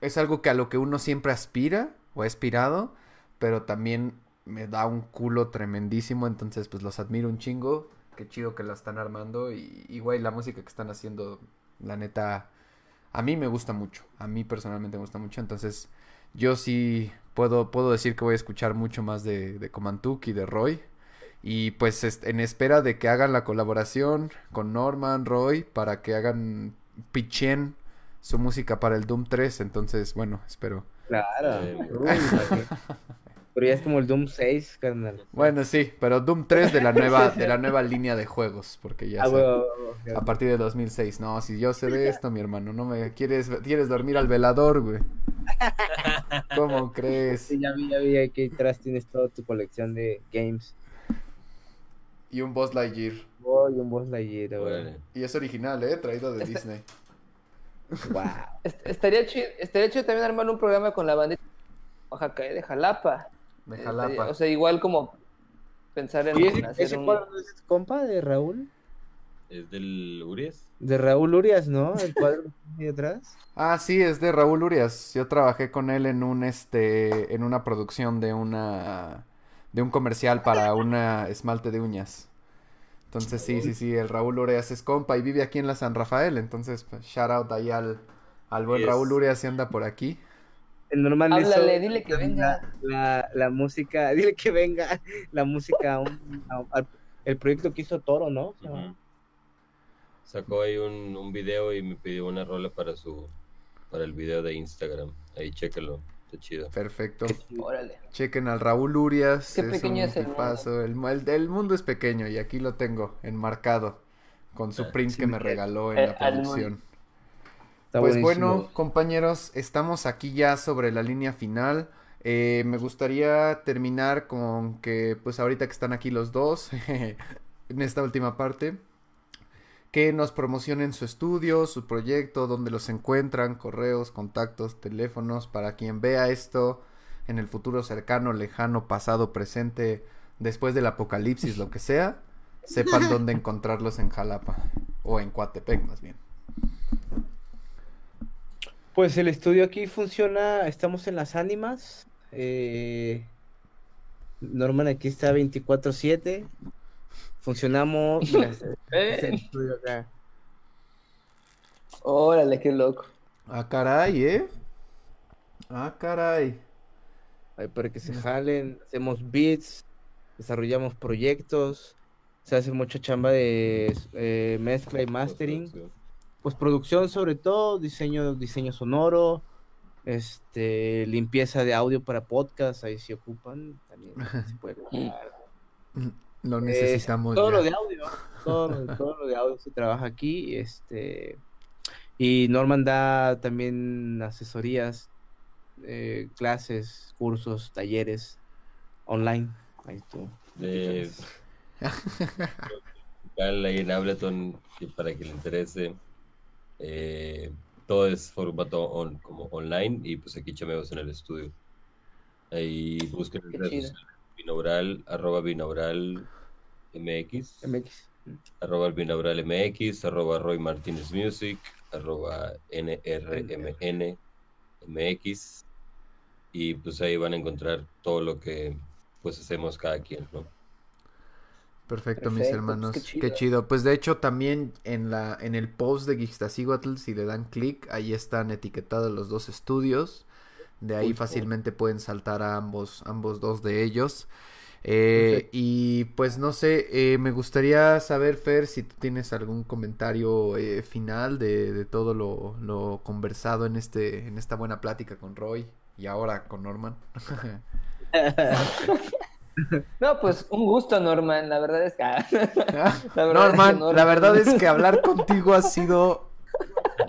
[SPEAKER 1] es algo que a lo que uno siempre aspira o ha aspirado, pero también me da un culo tremendísimo, entonces pues los admiro un chingo, qué chido que la están armando y, y güey, la música que están haciendo, la neta, a mí me gusta mucho, a mí personalmente me gusta mucho, entonces yo sí puedo, puedo decir que voy a escuchar mucho más de, de Comantuk y de Roy. Y pues en espera de que hagan la colaboración con Norman, Roy, para que hagan pichen su música para el Doom 3. Entonces, bueno, espero.
[SPEAKER 3] Claro. Pero ya es como el Doom 6, carnal.
[SPEAKER 1] Bueno, sí, pero Doom 3 de la nueva, de la nueva línea de juegos, porque ya
[SPEAKER 3] Ah,
[SPEAKER 1] a partir de 2006. No, si yo sé de esto, mi hermano, no me quieres, quieres dormir al velador, güey. ¿Cómo crees?
[SPEAKER 3] Sí, ya vi, ya vi, aquí atrás tienes toda tu colección de games.
[SPEAKER 1] Y un Boss Lightyear.
[SPEAKER 3] Oh, y un Boss Lightyear, güey.
[SPEAKER 1] Y es original, ¿eh? Traído de
[SPEAKER 2] Este-
[SPEAKER 1] Disney.
[SPEAKER 3] Wow.
[SPEAKER 2] Est- Estaría chido, estaría chido también armar un programa con la bandita de Oaxaca, ¿eh? de Jalapa.
[SPEAKER 1] De
[SPEAKER 2] Estaría-
[SPEAKER 1] Jalapa.
[SPEAKER 2] O sea, igual como pensar en
[SPEAKER 3] ¿Y ese,
[SPEAKER 2] hacer
[SPEAKER 3] ese
[SPEAKER 2] un...
[SPEAKER 3] cuadro no es tu compa de Raúl?
[SPEAKER 4] ¿Es del Urias?
[SPEAKER 3] De Raúl Urias, ¿no? El cuadro ahí atrás.
[SPEAKER 1] Ah, sí, es de Raúl Urias. Yo trabajé con él en un este en una producción de una de un comercial para una esmalte de uñas. Entonces sí, sí, sí, el Raúl Urias es compa y vive aquí en la San Rafael, entonces pues, shout out ahí al, al buen
[SPEAKER 4] Yes.
[SPEAKER 1] Raúl Urias si anda por aquí.
[SPEAKER 3] El normal
[SPEAKER 2] Háblale,
[SPEAKER 3] hizo
[SPEAKER 2] dile que
[SPEAKER 3] la-
[SPEAKER 2] venga.
[SPEAKER 3] La, la música, dile que venga. La música, a un- a- al- el proyecto que hizo Toro, ¿no?
[SPEAKER 4] Sacó ahí un, un video y me pidió una rola para su para el video de Instagram. Ahí chéquelo, está chido.
[SPEAKER 1] Perfecto.
[SPEAKER 2] Órale.
[SPEAKER 1] Chequen al Raúl Urias,
[SPEAKER 2] Qué
[SPEAKER 1] es
[SPEAKER 2] pequeño
[SPEAKER 1] un
[SPEAKER 2] es el mundo.
[SPEAKER 1] tipazo. El, mu- el- el mundo es pequeño y aquí lo tengo enmarcado con su
[SPEAKER 4] Ah,
[SPEAKER 1] print
[SPEAKER 3] sí,
[SPEAKER 1] que me regaló en
[SPEAKER 2] eh,
[SPEAKER 1] la
[SPEAKER 2] mundo.
[SPEAKER 1] producción.
[SPEAKER 3] Está
[SPEAKER 1] Pues
[SPEAKER 3] buenísimo.
[SPEAKER 1] bueno, compañeros, estamos aquí ya sobre la línea final. Eh, me gustaría terminar con que, pues ahorita que están aquí los dos, en esta última parte, que nos promocionen su estudio, su proyecto, donde los encuentran, correos, contactos, teléfonos, para quien vea esto en el futuro cercano, lejano, pasado, presente, después del apocalipsis, lo que sea, sepan dónde encontrarlos en Jalapa, o en Coatepec más bien.
[SPEAKER 3] Pues el estudio aquí funciona, estamos en las ánimas. eh, Norman aquí está 24/7. Funcionamos.
[SPEAKER 2] Eh,
[SPEAKER 3] estudio acá.
[SPEAKER 2] Órale, qué loco.
[SPEAKER 1] Ah, caray, ¿eh? Ah, caray.
[SPEAKER 3] Ahí para que se jalen, hacemos beats, desarrollamos proyectos, se hace mucha chamba de eh, mezcla y mastering, pues producción sobre todo, diseño, diseño sonoro, este, limpieza de audio para podcast, ahí se ocupan, también se puede
[SPEAKER 1] Lo
[SPEAKER 3] Eh,
[SPEAKER 1] necesitamos
[SPEAKER 3] todo
[SPEAKER 1] ya.
[SPEAKER 3] lo de audio, todo, lo- todo lo de audio se trabaja aquí, este, y Norman da también asesorías, eh, clases, cursos, talleres online. Ahí tú.
[SPEAKER 4] Local ahí en Ableton que para que le interese. Eh, todo es formato on- como online y pues aquí chameos en el estudio. Ahí busquen redes binaural, arroba binaural MX,
[SPEAKER 3] MX.
[SPEAKER 4] arroba el binaural MX, arroba Roy Martínez Music, arroba NRMN MX y pues ahí van a encontrar todo lo que pues hacemos cada quien, ¿no?
[SPEAKER 1] Perfecto, mis
[SPEAKER 2] Perfecto, pues,
[SPEAKER 1] hermanos.
[SPEAKER 2] qué
[SPEAKER 1] qué,
[SPEAKER 2] chido.
[SPEAKER 1] chido. Pues de hecho también en la en el post de Gixtasíhuatl, si le dan clic, ahí están etiquetados los dos estudios. De ahí
[SPEAKER 3] Uy,
[SPEAKER 1] fácilmente pueden saltar a ambos, ambos dos de ellos. Eh, y pues no sé, eh, me gustaría saber, Fer, si tú tienes algún comentario eh, final de, de todo lo, lo conversado en este, en esta buena plática con Roy y ahora con Norman.
[SPEAKER 2] No, pues un gusto, Norman. La verdad es que. La verdad es que
[SPEAKER 1] Norman,
[SPEAKER 2] Norman-
[SPEAKER 1] la verdad es que hablar contigo ha sido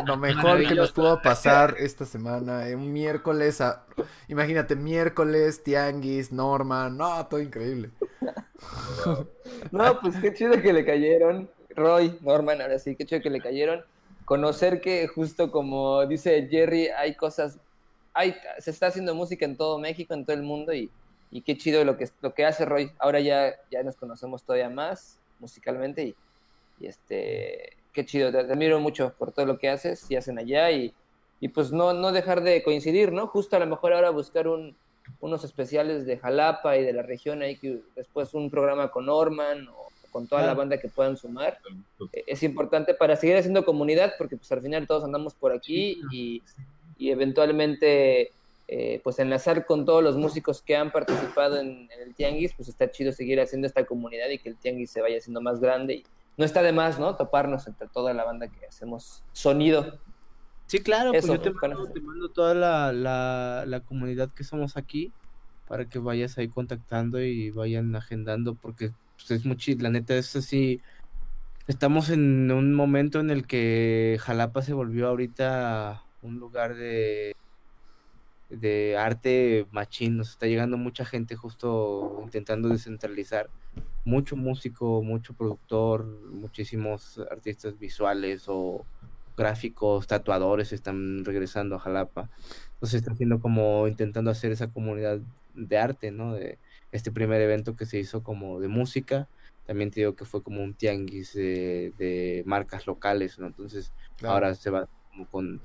[SPEAKER 1] lo mejor que nos pudo pasar esta semana. eh, Un miércoles, a- imagínate, miércoles, Tianguis, Norman, no, todo increíble.
[SPEAKER 2] No, pues qué chido que le cayeron. Roy, Norman, ahora sí, qué chido que le cayeron. Conocer que justo como dice Jerry, hay cosas, hay, se está haciendo música en todo México, en todo el mundo y, y qué chido lo que, lo que hace Roy. Ahora ya, ya nos conocemos todavía más musicalmente y, y este, qué chido, te, te admiro mucho por todo lo que haces y hacen allá y, y pues no, no dejar de coincidir, ¿no? Justo a lo mejor ahora buscar un, unos especiales de Jalapa y de la región ahí, que después un programa con Norman o con toda la
[SPEAKER 3] Claro.
[SPEAKER 2] banda que puedan sumar. Eh, Es importante para seguir haciendo comunidad porque pues al final todos andamos por aquí y, y eventualmente eh, pues enlazar con todos los músicos que han participado en, en el Tianguis, pues está chido seguir haciendo esta comunidad y que el Tianguis se vaya haciendo más grande y no está de más, ¿no? Toparnos entre toda la banda que hacemos sonido.
[SPEAKER 3] Sí, claro,
[SPEAKER 2] Eso,
[SPEAKER 3] pues yo te mando, te mando toda la, la, la comunidad que somos aquí para que vayas ahí contactando y vayan agendando, porque pues, es mucho, la neta es así, estamos en un momento en el que Jalapa se volvió ahorita un lugar de de arte machín, nos está llegando mucha gente justo intentando descentralizar, mucho músico, mucho productor, muchísimos artistas visuales o gráficos, tatuadores están regresando a Jalapa. Entonces está haciendo como intentando hacer esa comunidad de arte, ¿no? De este primer evento que se hizo como de música. También te digo que fue como un tianguis de, marcas locales, ¿no? Entonces ahora se va como con,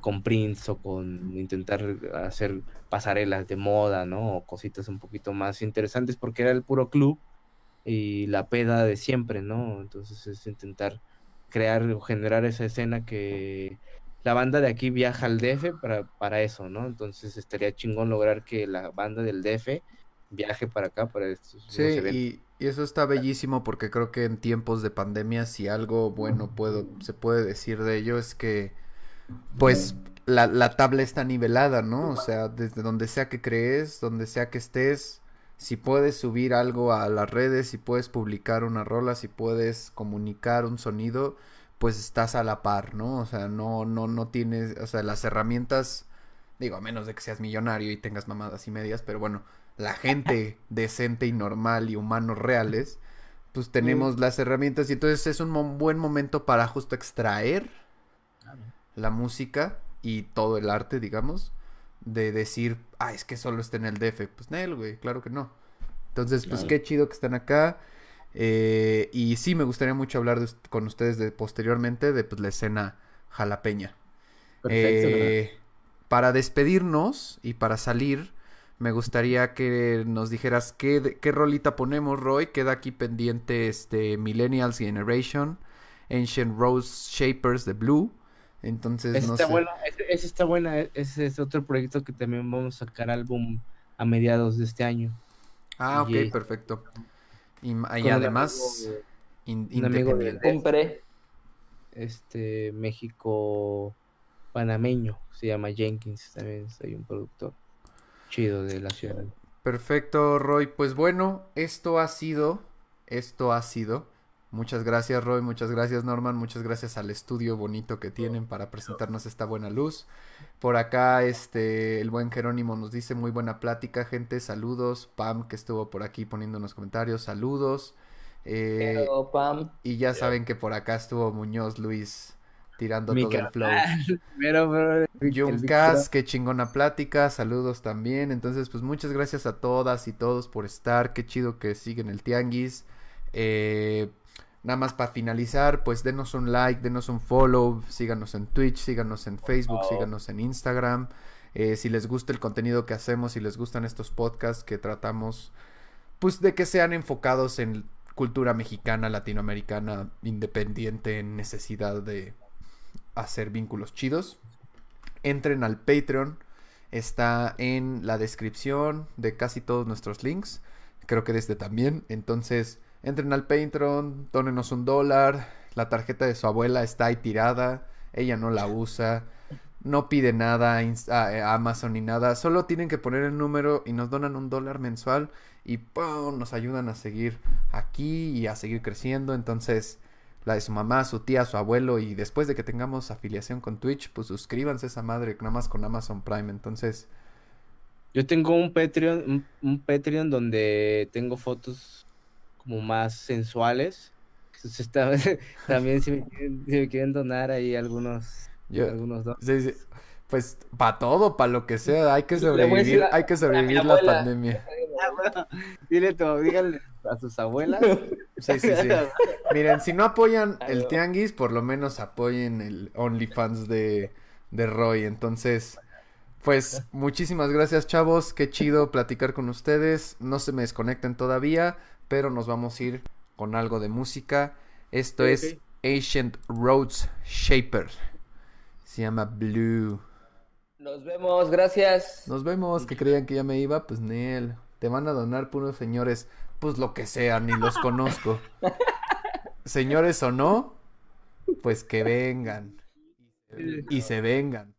[SPEAKER 3] con prints o con intentar hacer pasarelas de moda, ¿no? O cositas un poquito más interesantes porque era el puro club y la peda de siempre, ¿no? Entonces es intentar crear o generar esa escena que la banda de aquí viaja al DF para, para eso, ¿no? Entonces estaría chingón lograr que la banda del DF viaje para acá para estos
[SPEAKER 1] sí, y, y, eso está bellísimo porque creo que en tiempos de pandemia si algo bueno puedo se puede decir de ello es que pues la, la tabla está nivelada, ¿no? O sea, desde donde sea que crees, donde sea que estés, si puedes subir algo a las redes, si puedes publicar una rola, si puedes comunicar un sonido, pues estás a la par, ¿no? O sea, no, no, no tienes, o sea, las herramientas, digo, a menos de que seas millonario y tengas mamadas y medias, pero bueno, la gente decente y normal y humanos reales, pues tenemos las herramientas y entonces es un buen momento para justo extraer la música y todo el arte, digamos, de decir, ah, es que solo está en el DF. Pues Nel, güey, claro que no. Entonces, pues qué chido que están acá. Eh, y sí, me gustaría mucho hablar con ustedes de, posteriormente de pues, la escena jalapeña. Eh, para despedirnos y para salir, me gustaría que nos dijeras qué, qué rolita ponemos, Roy. Queda aquí pendiente este Millennials Generation, Ancient Rose Shapers de Blue. Entonces,
[SPEAKER 3] esa está buena, esa está buena, ese es otro proyecto que también vamos a sacar álbum a mediados de este año.
[SPEAKER 1] Ah, ok, perfecto. Y, además,
[SPEAKER 2] independiente.
[SPEAKER 3] Este, México panameño, se llama Jenkins, también soy un productor chido de la ciudad.
[SPEAKER 1] Perfecto, Roy. Pues bueno, esto ha sido, esto ha sido Muchas gracias Roy, muchas gracias Norman, muchas gracias al estudio bonito que tienen para presentarnos esta buena luz. Por acá, este, el buen Jerónimo nos dice muy buena plática, gente, saludos. Pam, que estuvo por aquí poniendo unos comentarios, saludos. Eh,
[SPEAKER 2] Pam.
[SPEAKER 1] Y ya saben que por acá estuvo Muñoz Luis tirando todo el flow.
[SPEAKER 3] Pero,
[SPEAKER 1] Cas, qué chingona plática, saludos también. Entonces, pues muchas gracias a todas y todos por estar, qué chido que siguen el tianguis. Eh, Nada más para finalizar, pues denos un like, denos un follow, síganos en Twitch, síganos en Facebook, síganos en Instagram. Eh, si les gusta el contenido que hacemos, si les gustan estos podcasts que tratamos, pues de que sean enfocados en cultura mexicana, latinoamericana, independiente, en necesidad de hacer vínculos chidos. Entren al Patreon, está en la descripción de casi todos nuestros links, creo que desde también, entonces Entren al Patreon, dónenos un dólar. La tarjeta de su abuela está ahí tirada. Ella no la usa. No pide nada a Amazon ni nada. Solo tienen que poner el número y nos donan un dólar mensual. Y ¡pum! nos ayudan a seguir aquí y a seguir creciendo. Entonces, la de su mamá, su tía, su abuelo. Y después de que tengamos afiliación con Twitch, pues suscríbanse a esa madre, nada más con Amazon Prime. Entonces.
[SPEAKER 3] Yo tengo un Patreon, un Patreon donde tengo fotos como más sensuales. también si me, quieren, donar ahí algunos, algunos
[SPEAKER 1] Pues para todo, para lo que sea, hay que sobrevivir, hay que sobrevivir la pandemia.
[SPEAKER 3] Ah, Dile todo, díganle a sus abuelas.
[SPEAKER 1] Sí, sí, sí. Miren, si no apoyan el Tianguis, por lo menos apoyen el OnlyFans de, de Roy. Entonces, pues muchísimas gracias, chavos. Qué chido platicar con ustedes. No se me desconecten todavía pero nos vamos a ir con algo de música. Esto es Ancient Roads Shaper. Se llama Blue.
[SPEAKER 2] Nos vemos, gracias.
[SPEAKER 1] Nos vemos, que creían que ya me iba, pues Nel. Te van a donar puros señores, pues lo que sea, ni los conozco. señores o no, pues que vengan. Y se vengan.